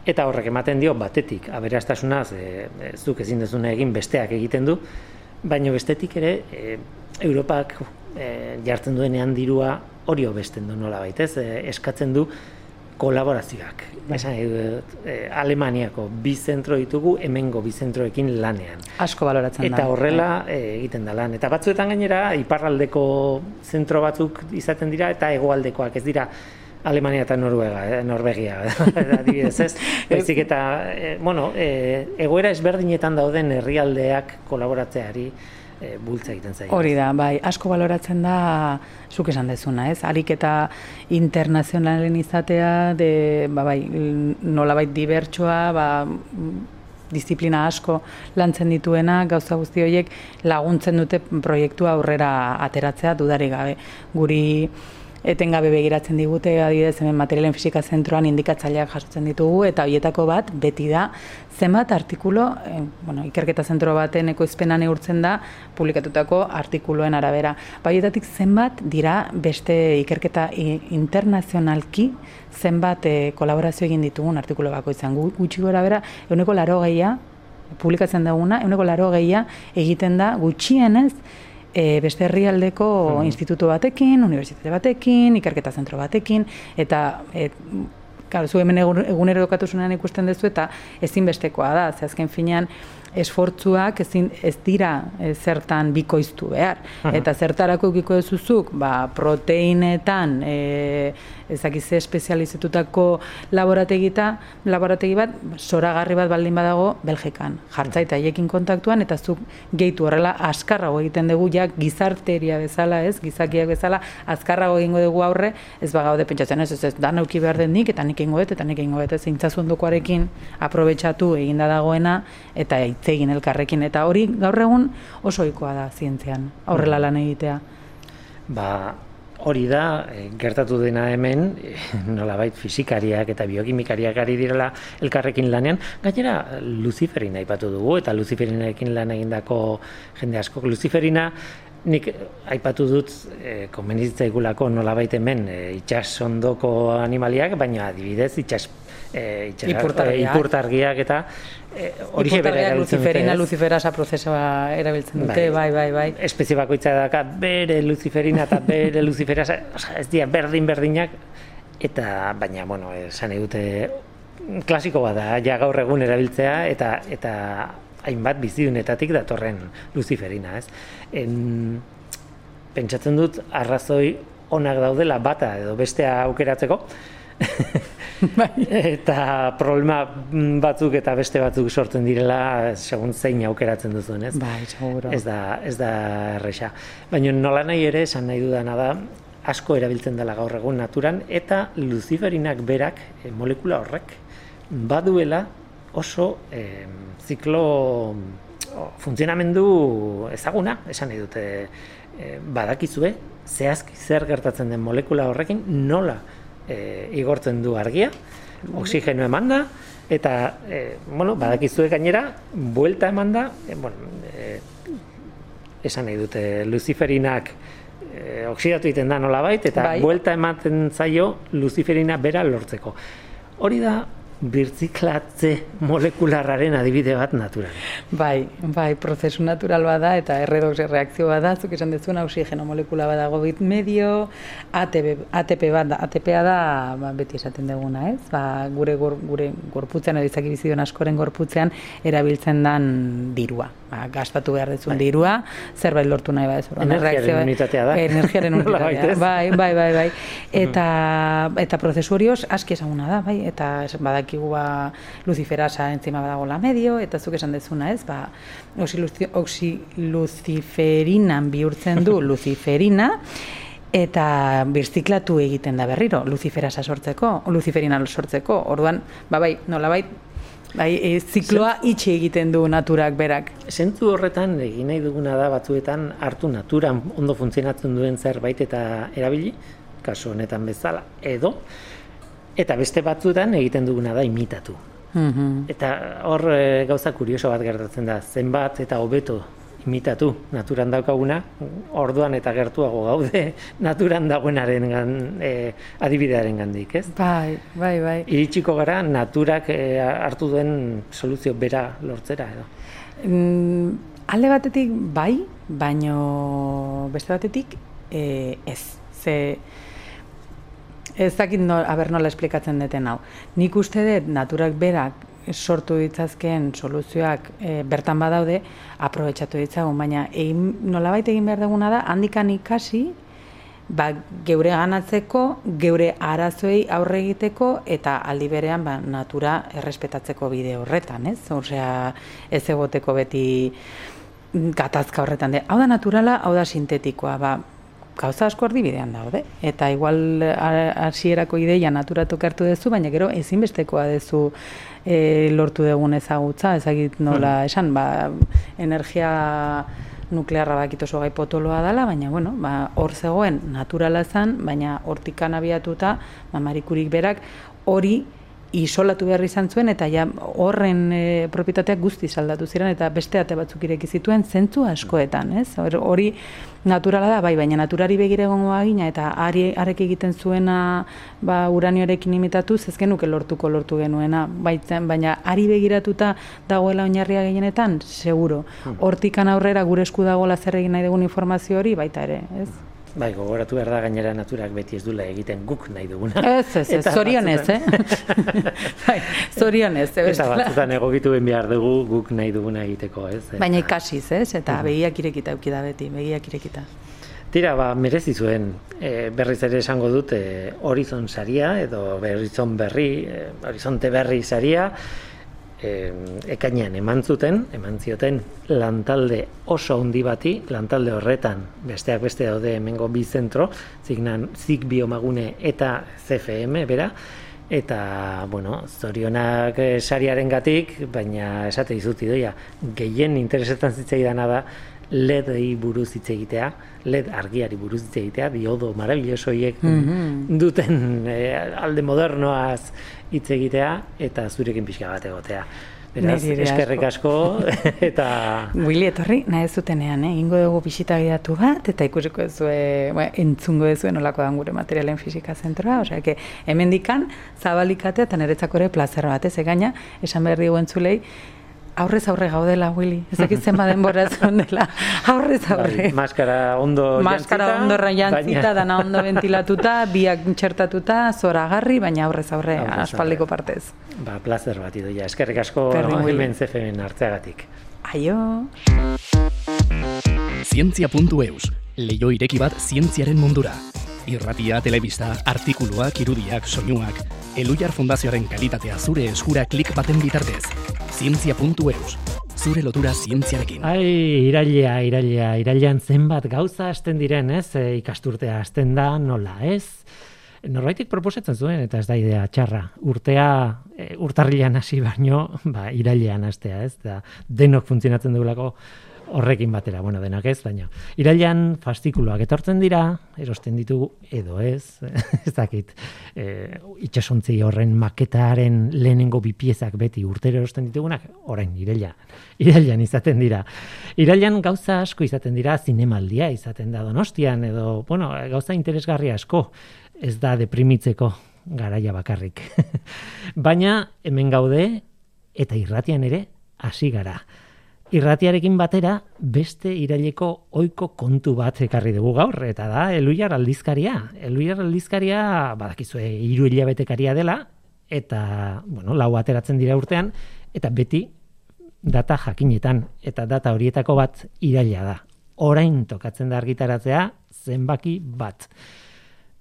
S1: Eta horrek ematen dio batetik aberastasunaz e, e, zuk ezin dezuna egin besteak egiten du, baina bestetik ere e, Europak e, jartzen duenean dirua hori hobesten du nola baitez, e, eskatzen du kolaborazioak. Esan, e, Alemaniako bi zentro ditugu hemengo bi zentroekin lanean.
S3: Asko baloratzen
S1: da. Eta horrela e, egiten da lan. Eta batzuetan gainera, iparraldeko zentro batzuk izaten dira, eta hegoaldekoak ez dira Alemania eta Noruega, eh, Norvegia, adibidez ez. Baizik eta, e, bueno, e, egoera ezberdinetan dauden herrialdeak kolaboratzeari e, bultza egiten zaio.
S3: Hori da, bai, asko baloratzen da, zuk esan dezuna, ez? Harik eta internazionalen izatea, de, ba, bai, nolabait dibertsoa, ba, disiplina asko lantzen dituena, gauza guzti horiek laguntzen dute proiektua aurrera ateratzea dudari gabe. Guri etengabe begiratzen digute, adibidez hemen materialen fisika zentroan indikatzaileak jasotzen ditugu eta hoietako bat beti da zenbat artikulu, eh, bueno, ikerketa zentro baten ekoizpena neurtzen da publikatutako artikuloen arabera. Baietatik zenbat dira beste ikerketa internazionalki zenbat eh, kolaborazio egin ditugun artikulu bako izan gutxi gora bera, euneko laro gehia, publikatzen daguna, euneko laro gehia egiten da gutxienez e, beste herrialdeko mm. institutu batekin, unibertsitate batekin, ikerketa zentro batekin, eta e, Claro, zu hemen egunero dokatuzunean ikusten duzu eta ezinbestekoa da, ze azken finean esfortzuak ezin ez dira e, zertan bikoiztu behar. Eta zertarako ukiko duzuzuk, ba, proteinetan, e, ezakiz espezializatutako laborategita, laborategi bat, soragarri bat baldin badago Belgikan. Jartza eta haiekin kontaktuan, eta zuk gehitu horrela askarrago egiten dugu, ja gizarteria bezala, ez, gizakiak bezala, azkarrago egingo dugu aurre, ez bagaude pentsatzen ez, ez, ez, da nauki behar den nik, eta nik egingo eta nik egingo dut, ez, intzazundukoarekin aprobetsatu eginda dagoena, eta egin elkarrekin eta hori gaur egun oso ohikoa da zientzian aurrela lan egitea.
S1: Ba, hori da eh, gertatu dena hemen eh, nolabait fisikariak eta biokimikariak ari direla elkarrekin lanean gainera Luciferina aipatu dugu eta Luciferinarekin lan egindako jende asko Luciferina nik aipatu dut e, konbenitzaigulako nolabait hemen e, itsasondoko animaliak baina adibidez itsas
S3: e, ipurtargiak.
S1: eta
S3: e, hori bera luciferina luciferasa prozesua erabiltzen dute bai. bai bai,
S1: bai. espezie bakoitza daka bere luciferina eta bere luciferasa ez dira berdin berdinak eta baina bueno esan dute klasiko bada ja gaur egun erabiltzea eta eta hainbat bizidunetatik datorren luciferina ez? En, pentsatzen dut arrazoi onak daudela bata edo bestea aukeratzeko bai. eta problema batzuk eta beste batzuk sortzen direla segun zein aukeratzen duzuen, ez?
S3: Bai, seguro.
S1: Ez da, ez da erresa. Baina nola nahi ere, esan nahi dudana da, asko erabiltzen dela gaur egun naturan, eta luziferinak berak, e, molekula horrek, baduela oso e, ziklo funtzionamendu ezaguna, esan nahi dute, e, badakizue, zehazki zer gertatzen den molekula horrekin, nola e, igortzen du argia, oksigeno eman da, eta, e, bueno, badakizue gainera, buelta eman da, e, bueno, e, esan nahi dute, luciferinak e, oksidatu egiten da nola bait, eta bai. buelta ematen zaio luciferina bera lortzeko. Hori da, birtziklatze molekularraren adibide bat naturan.
S3: Bai, bai, prozesu natural bada eta erredox reakzio bada, zuk esan dezuna oxigeno molekula badago bit medio, ATP, ATP bat da, ATPa da, ba, beti esaten duguna, ez? Ba, gure gor, gure gorputzean edo izaki bizion askoren gorputzean erabiltzen dan dirua. Ba, gastatu behar dezun bai. dirua, zerbait lortu nahi ez.
S1: Energiaren unitatea da.
S3: Energiaren unitatea, bai, bai, bai, bai. Eta, eta prozesu hori aski esaguna da, bai, eta badak badakigu ba luciferasa entzima badagola medio eta zuk esan dezuna, ez? Ba oxiluziferinan bihurtzen du luciferina eta birziklatu egiten da berriro luciferasa sortzeko, luciferina sortzeko. Orduan, ba bai, nolabait Bai, e, zikloa itxe egiten du naturak berak.
S1: Zentzu horretan, egin nahi duguna da batzuetan hartu naturan ondo funtzionatzen duen zerbait eta erabili, kasu honetan bezala, edo eta beste batzuetan egiten duguna da imitatu. Mm Eta hor e, gauza kurioso bat gertatzen da, zenbat eta hobeto imitatu naturan daukaguna, orduan eta gertuago gaude naturan dagoenaren gan, e, adibidearen gandik, ez?
S3: Bai, bai, bai.
S1: Iritsiko gara naturak e, hartu duen soluzio bera lortzera, edo?
S3: Mm, alde batetik bai, baino beste batetik e, ez. Ze, Ez dakit no, aber nola esplikatzen deten hau. Nik uste dut naturak berak sortu ditzazkeen soluzioak e, bertan badaude, aprobetsatu ditzagun, baina egin, nolabait egin behar duguna da, handikan ikasi, ba, geure ganatzeko, geure arazoei aurre egiteko, eta aldi berean ba, natura errespetatzeko bide horretan, ez? Osea, ez egoteko beti gatazka horretan. De. Hau da naturala, hau da sintetikoa, ba, gauza asko erdibidean daude. Eta igual hasierako ideia naturatu hartu duzu, baina gero ezinbestekoa duzu e, lortu dugun ezagutza, ezagit nola esan, ba, energia nuklearra bakit oso gai potoloa dela, baina bueno, ba, hor zegoen naturala zen, baina hortikan abiatuta, ba, marikurik berak, hori isolatu behar izan zuen eta ja horren e, propietateak guzti saldatu ziren eta beste ate batzuk ireki zituen zentzu askoetan, ez? Hori naturala da, bai, baina naturari begire egongo bagina eta ari arek egiten zuena ba uranioarekin imitatu, ez genuke lortuko lortu genuena, baitzen, baina ari begiratuta dagoela oinarria gehienetan, seguro. Hmm. Hortikan aurrera gure esku dagoela zer egin nahi dugun informazio hori baita ere, ez?
S1: Bai, gogoratu behar da gainera naturak beti ez dula egiten guk nahi duguna.
S3: Ez, ez, ez, zorionez, eh? bai, zorionez.
S1: Eta batzutan egokitu ben behar dugu guk nahi duguna egiteko, ez?
S3: Baina ikasiz, ez? Eta uh begiak irekita eukida beti, begiak irekita.
S1: Tira, ba, merezi zuen, e, berriz ere esango dut, e, horizon saria, edo horizon berri, e, horizonte berri saria, e, ekainean eman zuten, eman zioten lantalde oso handi bati, lantalde horretan besteak beste daude hemengo bi zentro, zignan zik biomagune eta CFM bera, eta, bueno, zorionak e, sariaren gatik, baina esate izuti doia, gehien interesetan zitzaidan da, LED-ei buruz hitz egitea, LED argiari buruz hitz egitea, diodo marabillosoiek mm -hmm. duten e, alde modernoaz hitz egitea eta zurekin pixka bat egotea. Beraz, eskerrik asko eta...
S3: Willy, etorri, nahi zutenean, eh? ingo dugu bisita gidatu bat, eta ikusiko ez bueno, entzungo ez zuen olako dan gure materialen fizika zentroa, osea, que hemen dikan, zabalikatea eta niretzako ere plazer bat, ez egaina, esan behar dugu entzulei, aurrez aurre gaudela, Willy. Ez dakit zenba denbora dela. Aurrez aurre. Bai,
S1: maskara ondo
S3: maskara jantzita. ondo jantzita, baina... dana ondo ventilatuta, biak txertatuta, zora garri, baina aurrez aurre, aspaldiko partez.
S1: Ba, placer bat idoia. Eskerrik asko hemen zefemen hartzeagatik.
S3: Aio.
S2: Zientzia.eus, leio ireki bat zientziaren mundura. Irratia, telebista, artikuluak, irudiak, soinuak, Elujar Fundazioaren kalitatea zure eskura klik baten bitartez. Zientzia.eus, zure lotura zientziarekin.
S1: Ai, irailea, irailea, irailean zenbat gauza hasten diren, ez? E, ikasturtea hasten da, nola, ez? Norbaitik proposatzen zuen, eta ez da idea txarra. Urtea, e, urtarrilean hasi baino, ba, irailean hastea, ez? Da, denok funtzionatzen dugulako horrekin batera, bueno, denak ez, baina irailan fastikuloak etortzen dira, erosten ditugu, edo ez, ez dakit, e, itxasontzi horren maketaren lehenengo bipiezak beti urtero erosten ditugunak, orain, irailan, irailan izaten dira. Irailan gauza asko izaten dira, zinemaldia izaten da donostian, edo, bueno, gauza interesgarria asko, ez da deprimitzeko garaia bakarrik. Baina hemen gaude eta irratian ere hasi gara. Irratiarekin batera beste iraileko ohiko kontu bat ekarri dugu gaur eta da Eluiar aldizkaria. Eluiar aldizkaria badakizue hiru hilabetekaria dela eta bueno, lau ateratzen dira urtean eta beti data jakinetan eta data horietako bat iraila da. Orain tokatzen da argitaratzea zenbaki bat.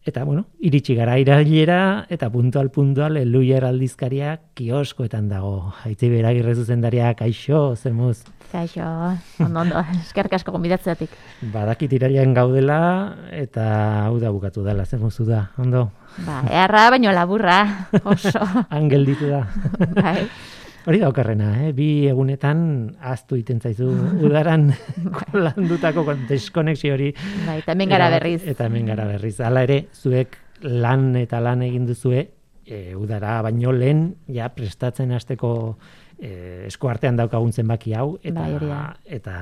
S1: Eta, bueno, iritsi gara irailera, eta puntual puntual eluier aldizkaria kioskoetan dago. Haitzi beragirre zuzendaria, kaixo, zemuz.
S4: Kaixo, ondo, ondo, eskerrik asko gonbidatzeatik.
S1: Badakit irailean gaudela, eta hau da bukatu dela, zemuzu da, ondo.
S4: Ba, erra baino laburra, oso.
S1: Angel ditu da.
S4: bai.
S1: Hori da okerrena, eh? bi egunetan aztu iten zaizu udaran landutako deskonexio hori.
S4: Bai, eta hemen gara berriz.
S1: Eta hemen gara berriz. Hala ere, zuek lan eta lan egin duzue, e, udara baino lehen, ja, prestatzen hasteko e, esku artean daukagun zenbaki hau, eta,
S4: Bai, da.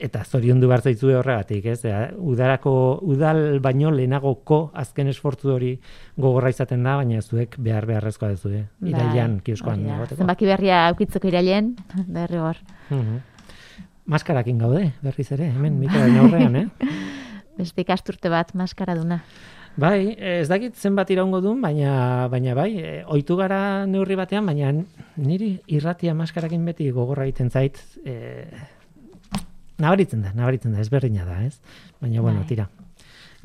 S1: Eta zoriondu behar zaitzue horregatik, ez? Udarako, udal baino lehenagoko azken esfortzu hori gogorra izaten da, baina zuek behar beharrezkoa duzu, eh? Irailan, kioskoan
S4: hori da.
S1: egoteko.
S4: Zenbaki berria aukitzeko irailen, berri hor.
S1: Mhm. Maskarakin gaude, berriz ere, hemen, mikroaren aurrean, eh?
S4: Beste ikasturte bat maskara duna.
S1: Bai, ez dakit zenbat iraungo duen, baina, baina bai, e, ohitu gara neurri batean, baina niri irratia maskarakin beti gogorra egiten zait, e, nabaritzen da, nabaritzen da, ezberdina da, ez? Baina, bueno,
S4: Bai.
S1: tira,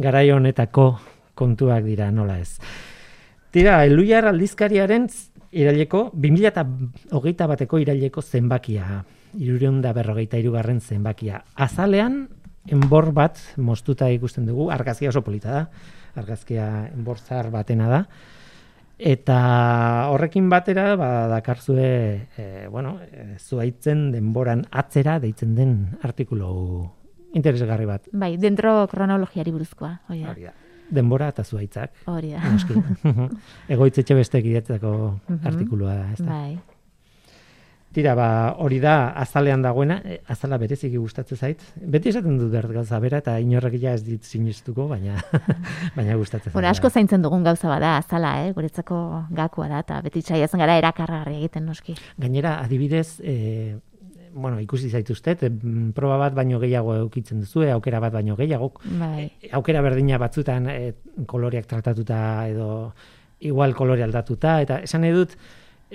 S1: garai honetako kontuak dira, nola ez. Tira, eluiar aldizkariaren iraileko, 2008 bateko iraileko zenbakia, irureun da berrogeita irugarren zenbakia. Azalean, enbor bat moztuta ikusten dugu, argazkia oso polita da, argazkia enbor zahar batena da, eta horrekin batera ba, dakarzue e, bueno, e, zuaitzen denboran atzera deitzen den artikulu interesgarri bat.
S4: Bai, dentro kronologiari buruzkoa, hori da.
S1: Hori da. Denbora eta zuaitzak.
S4: Hori da.
S1: Egoitzetxe bestek idatzeko
S4: Mhm.
S1: artikulua ez da.
S4: Bai.
S1: Tira, ba, hori da azalean dagoena, e, azala bereziki gustatzen zait. Beti esaten dut bert gauza bera eta inorrek ja ez dit sinistuko, baina baina gustatzen zait.
S4: Bueno, asko zaintzen dugun gauza bada, azala, eh? guretzako gakua da, eta beti saiatzen gara erakargarri egiten noski.
S1: Gainera, adibidez, e, bueno, ikusi zaituztet, e, mm, proba bat baino gehiago eukitzen duzu, aukera bat baino gehiago.
S4: Bai.
S1: Aukera berdina batzutan e, koloreak tratatuta edo igual kolore aldatuta, eta esan nahi dut,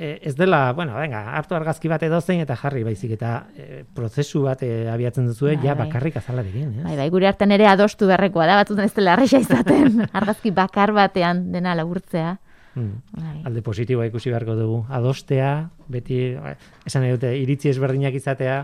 S1: e, ez dela, bueno, venga, hartu argazki bat edo zein eta jarri baizik, eta e, prozesu bat e, abiatzen duzue,
S4: Bai,
S1: ja
S4: bai.
S1: bakarrik azalarekin, ez?
S4: Bai, bai, gure artean ere adostu beharrekoa da, batzutan ez dela arresa izaten, argazki bakar batean dena laburtzea.
S1: Hmm.
S4: Bai.
S1: alde positiboa ikusi beharko dugu. Adostea, beti, eh, esan nahi dute, iritzi ezberdinak izatea,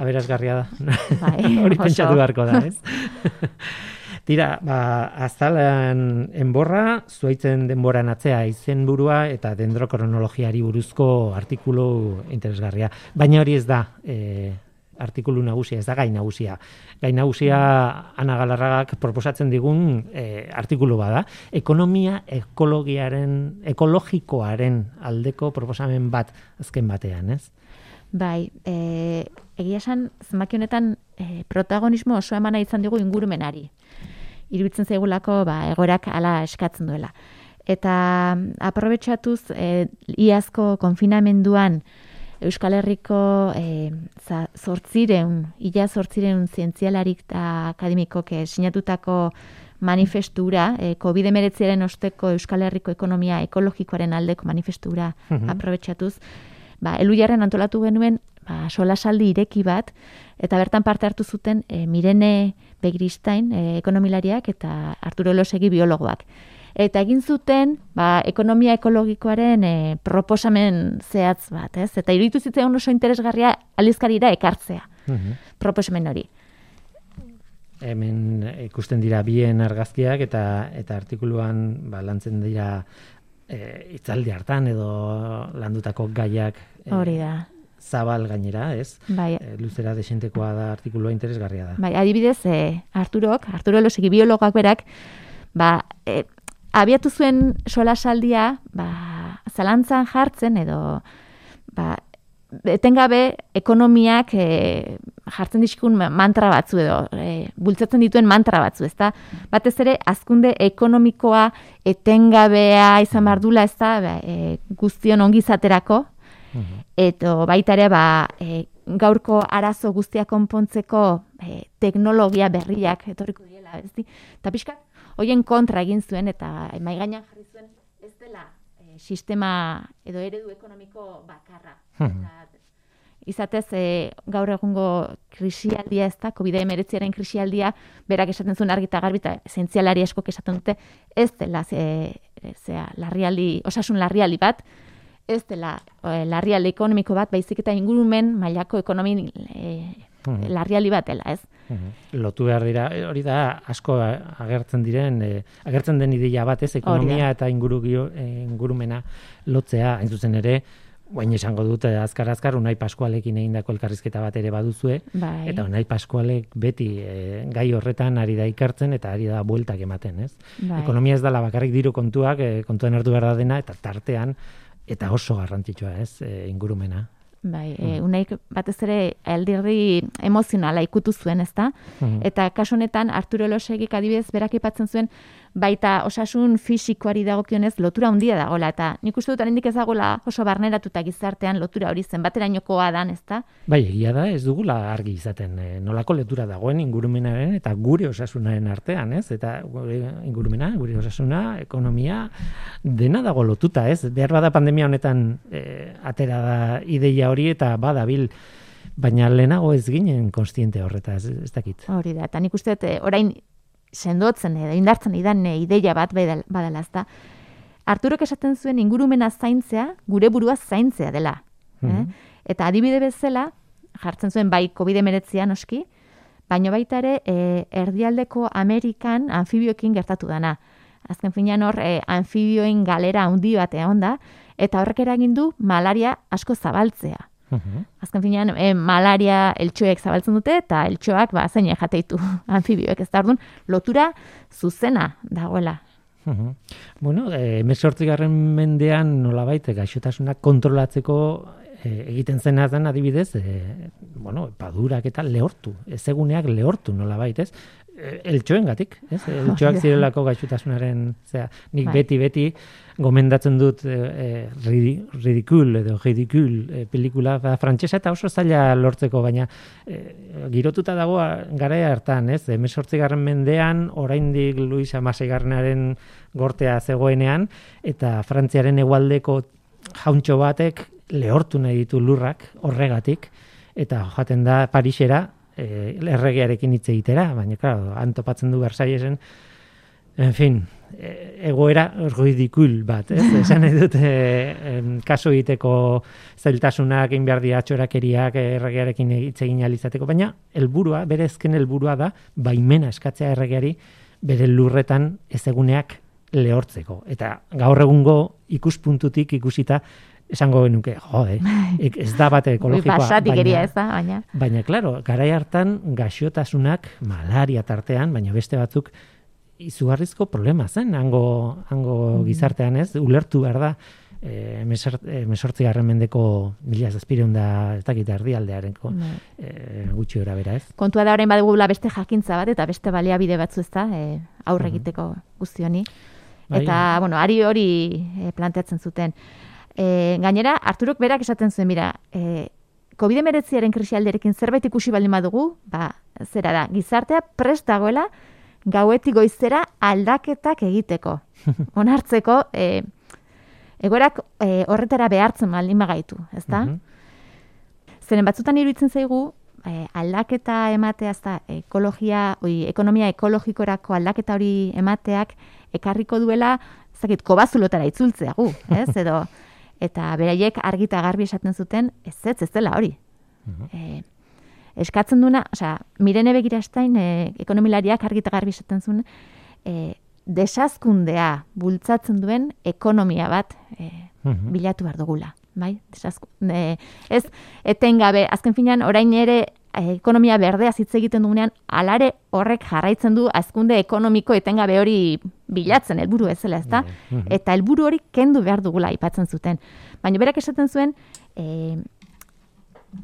S1: aberazgarria da.
S4: Bai,
S1: Hori pentsatu beharko da, ez? Tira, ba, azalan enborra, zuaitzen denboran atzea izenburua eta dendrokronologiari buruzko artikulu interesgarria. Baina hori ez da e, artikulu nagusia, ez da gai nagusia. Gai nagusia Ana Galarragak proposatzen digun e, artikulu bada. Ekonomia ekologiaren, ekologikoaren aldeko proposamen bat azken batean, ez?
S4: Bai, e, egia esan, zenbaki honetan e, protagonismo oso emana izan digu ingurumenari. Iruditzen zaigulako, ba, egoerak ala eskatzen duela. Eta mm, aprobetxatuz, e, iazko konfinamenduan Euskal Herriko e, za, zortzireun, ila zortzireun zientzialarik eta akademikok e, sinatutako manifestura, e, COVID-19 osteko Euskal Herriko ekonomia ekologikoaren aldeko manifestura
S1: Mhm.
S4: aprobetxatuz, ba, elujarren antolatu genuen ba, solasaldi ireki bat, eta bertan parte hartu zuten e, Mirene Begristain, e, ekonomilariak, eta Arturo Elosegi biologoak. Eta egin zuten, ba, ekonomia ekologikoaren e, proposamen zehatz bat, ez? Eta iruditu zitzaigun oso interesgarria alizkarira ekartzea,
S1: Mhm.
S4: proposamen hori.
S1: hemen ikusten dira bien argazkiak eta eta artikuluan ba, lantzen dira e, itzaldi hartan edo landutako gaiak e,
S4: Hori da.
S1: Zabal gainera, ez?
S4: Bai,
S1: E, luzera desentekoa da artikulua interesgarria da.
S4: Bai, adibidez, e, Arturok, Arturo Elosegi biologak berak, ba, e, abiatu zuen solasaldia, ba, zalantzan jartzen edo ba, etengabe ekonomiak e, jartzen dizkun mantra batzu edo e, bultzatzen dituen mantra batzu, ezta? Batez ere azkunde ekonomikoa etengabea izan bardula, ezta? Ba, e, guztion ongizaterako eta baita ere ba, e, gaurko arazo guztia konpontzeko e, teknologia berriak etorriko diela, ez di? Ta pixka hoien kontra egin zuen eta mai gainean jarri zuen ez dela e, sistema edo eredu ekonomiko bakarra. Eta, izatez e, gaur egungo krisialdia ez da, COVID-19 krisialdia, berak esaten zuen argita garbi eta zentzialari eskok esaten dute, ez dela ze, zea, larrialdi, osasun larrialdi bat, ez dela e, larrialdi ekonomiko bat, baizik eta ingurumen mailako ekonomi e, larrialdi bat dela, ez?
S1: Lotu behar dira, hori da asko agertzen diren, e, agertzen den ideia bat, ez? Ekonomia eta inguru, ingurumena lotzea, hain zuzen ere, Baina esango dute azkar azkar Unai Paskualekin egindako elkarrizketa bat ere baduzue
S4: bai.
S1: eta Unai Paskualek beti e, gai horretan ari da ikartzen eta ari da bueltak ematen, ez?
S4: Bai.
S1: Ekonomia ez dela bakarrik diru kontuak, e, kontuan hartu behar da dena eta tartean eta oso garrantzitsua, ez? E, ingurumena.
S4: Bai, e, unaik batez ere aldirri emozionala ikutu zuen, ezta?
S1: Mhm.
S4: Eta kasu honetan Arturo Losegik adibidez berak ipatzen zuen baita osasun fisikoari dagokionez lotura handia dagola eta nik uste dut oraindik ez dagoela oso barneratuta gizartean lotura hori zenbaterainokoa dan, ezta?
S1: Bai, egia da, ez dugula argi izaten e, nolako letura dagoen ingurumenaren eta gure osasunaren artean, ez? Eta gure ingurumena, gure osasuna, ekonomia, dena dago lotuta, ez? Behar bada pandemia honetan e, atera da ideia hori eta badabil baina lehenago ez ginen konstiente horretaz, ez, ez dakit.
S4: Hori da, eta nik uste eh, orain sendotzen edo indartzen idan ideia bat badal- badala, ezta? Arturok esaten zuen ingurumena zaintzea, gure burua zaintzea dela. eh?
S1: Mhm.
S4: Eta adibide bezala, jartzen zuen bai COVID-19 noski, baino baita ere e, erdialdeko Amerikan anfibioekin gertatu dana. Azken finean hor, e, anfibioen galera handi bat egon da, eta horrek eragin du malaria asko zabaltzea.
S1: Mhm.
S4: Azken finean, e, malaria eltxoek zabaltzen dute, eta eltxoak ba, zein jateitu anfibioek. Ez da orduan, lotura zuzena dagoela.
S1: Mhm. Bueno, eh, garren mendean nolabait gaixotasunak kontrolatzeko eh, egiten zena zen adibidez, eh, bueno, padurak eta lehortu, ezeguneak lehortu nolabait, ez? Eh, Eltxoengatik, ez? Eltxoak
S4: da.
S1: zirelako gaixotasunaren, zera, nik
S4: Bai.
S1: beti beti gomendatzen dut eh, eh, ridi, ridikul edo ridikul eh, pelikula da frantsesa eta oso zaila lortzeko, baina eh, girotuta dago garaia hartan, ez? 18. mendean oraindik Luis Hamaseigarrenaren gortea zegoenean eta Frantziaren hegoaldeko jauntxo batek lehortu nahi ditu lurrak horregatik eta joaten da Parisera eh, erregearekin hitz egitera, baina claro, han topatzen du Versaillesen En fin, e- egoera ridikul bat, ez? Esan nahi dut, e, em, kaso egiteko zailtasunak, egin behar dira txorakeriak eh, erregearekin hitz egin ahal izateko, baina helburua, bere ezken helburua da, baimena eskatzea erregeari bere lurretan ezeguneak lehortzeko. Eta gaur egungo ikuspuntutik ikusita, esango genuke, jo, eh, ek- ez da bat ekologikoa.
S4: Basatikeria ez da, baina.
S1: Baina, klaro, garai hartan gaixotasunak, malaria tartean, baina beste batzuk izugarrizko problema zen, hango, hango gizartean ez, ulertu behar da, e, mesortzi garren mendeko mila zazpireun da, ez dakit erdialdearenko,
S4: Bai.
S1: e, gutxi ora bera ez.
S4: Kontua da orain badugula beste jakintza bat eta beste baliabide batzu ez da, e, aurre egiteko guzti honi.
S1: Bai.
S4: Eta, bueno, ari hori e, planteatzen zuten. E, gainera, Arturok berak esaten zuen, mira, e, COVID-19aren krisialderekin zerbait ikusi baldin badugu, ba, zera da, gizartea prest dagoela gauetik goizera aldaketak egiteko. Onartzeko, e, egorak e, horretara behartzen baldin bagaitu, ezta?
S1: Mhm.
S4: Zeren batzutan iruditzen zaigu, eh, aldaketa ematea, ezta ekologia, oi, ekonomia ekologikorako aldaketa hori emateak ekarriko duela, ez dakit, kobazulotara itzultzea gu, ez? Edo, eta beraiek argita garbi esaten zuten, ez ez, ez dela hori. Eh, eskatzen duna, osea, Mirene Begirastain, eh, ekonomilariak argita garbi esaten zuen, eh, desazkundea bultzatzen duen ekonomia bat eh,
S1: Mhm.
S4: bilatu behar dugula. Bai? Desazku, e, ez, etengabe, azken finean, orain ere ekonomia berdea hitz egiten dugunean, alare horrek jarraitzen du azkunde ekonomiko etengabe hori bilatzen helburu ezela, ezta?
S1: Mhm.
S4: Eta helburu hori kendu behar dugula aipatzen zuten. Baina berak esaten zuen, e,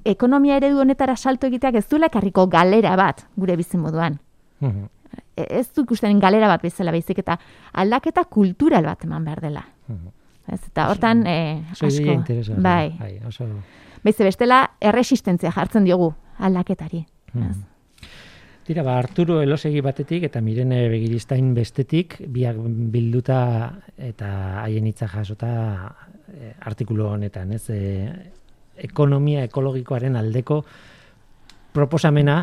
S4: ekonomia eredu honetara salto egiteak ez duela ekarriko galera bat gure bizimoduan.
S1: Mhm.
S4: E- Ez du ikusten galera bat bezala baizik eta aldaketa kultural bat eman behar dela.
S1: Mhm.
S4: Ez, eta hortan
S1: ideia
S4: asko. Bai,
S1: bai, oso...
S4: Baize bestela erresistentzia jartzen diogu aldaketari. Ez.
S1: Tira, ba, Arturo Elosegi batetik eta Mirene Begiristain bestetik, biak bilduta eta haien hitza jasota e, artikulu honetan, ez? E, ekonomia ekologikoaren aldeko proposamena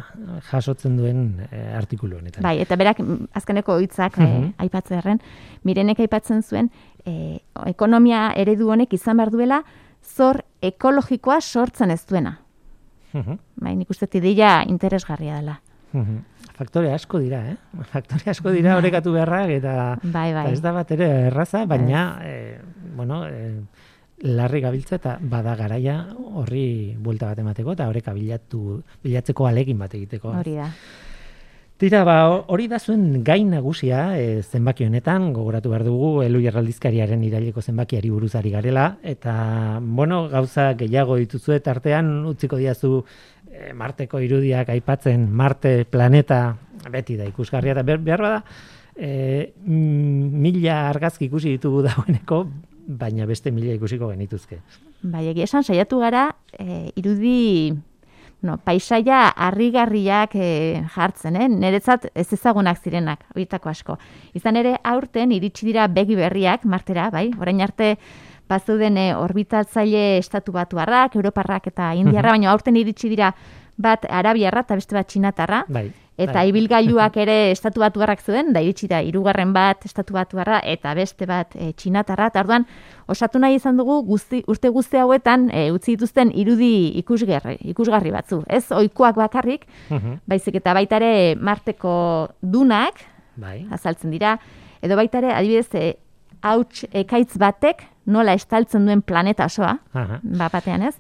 S1: jasotzen duen e, artikulu honetan.
S4: Bai, eta berak mm, azkeneko hitzak mm
S1: Mhm.
S4: aipatzearren, mirenek aipatzen zuen eh, ekonomia eredu honek izan behar duela zor ekologikoa sortzen ez duena.
S1: Mhm,
S4: Bai, nik uste ideia interesgarria dela.
S1: mhm. Faktore asko dira, eh? Faktore asko dira orekatu beharrak eta,
S4: Bai,
S1: eta
S4: bai.
S1: ez da bat ere erraza, baina e, bueno, e, larri gabiltza eta bada garaia horri buelta bat emateko eta horreka bilatu bilatzeko alegin bat egiteko.
S4: Hori da.
S1: Tira, ba, hori da zuen gain nagusia e, zenbaki honetan, gogoratu behar dugu, elu jarraldizkariaren iraileko zenbakiari buruzari garela, eta, bueno, gauza gehiago dituzue tartean utziko diazu e, Marteko irudiak aipatzen, Marte planeta beti da ikusgarria, eta behar bada, e, mila argazki ikusi ditugu dagoeneko, baina beste mila ikusiko genituzke.
S4: Bai, esan saiatu gara eh, irudi no, paisaia harrigarriak eh, jartzen, eh? Niretzat ez ezagunak zirenak, horietako asko. Izan ere, aurten iritsi dira begi berriak, martera, bai? Orain arte bazeuden eh, orbitatzaile estatu batuarrak, europarrak eta indiarra, baina aurten iritsi dira bat arabiarra eta beste bat txinatarra.
S1: Bai.
S4: Eta
S1: bai.
S4: ibilgailuak ere estatu batuarrak zeuden, da iritsi da hirugarren bat estatu batuarra eta beste bat e, txinatarra. Eta orduan, osatu nahi izan dugu guzti, urte guzti hauetan e, utzi dituzten irudi ikusgarri, ikusgarri batzu. Ez ohikoak bakarrik,
S1: Mhm,
S4: baizik eta baita ere marteko dunak
S1: Bai.
S4: azaltzen dira, edo baita ere adibidez e, hauts ekaitz batek nola estaltzen duen planeta osoa,
S1: Aha.
S4: bat batean ez.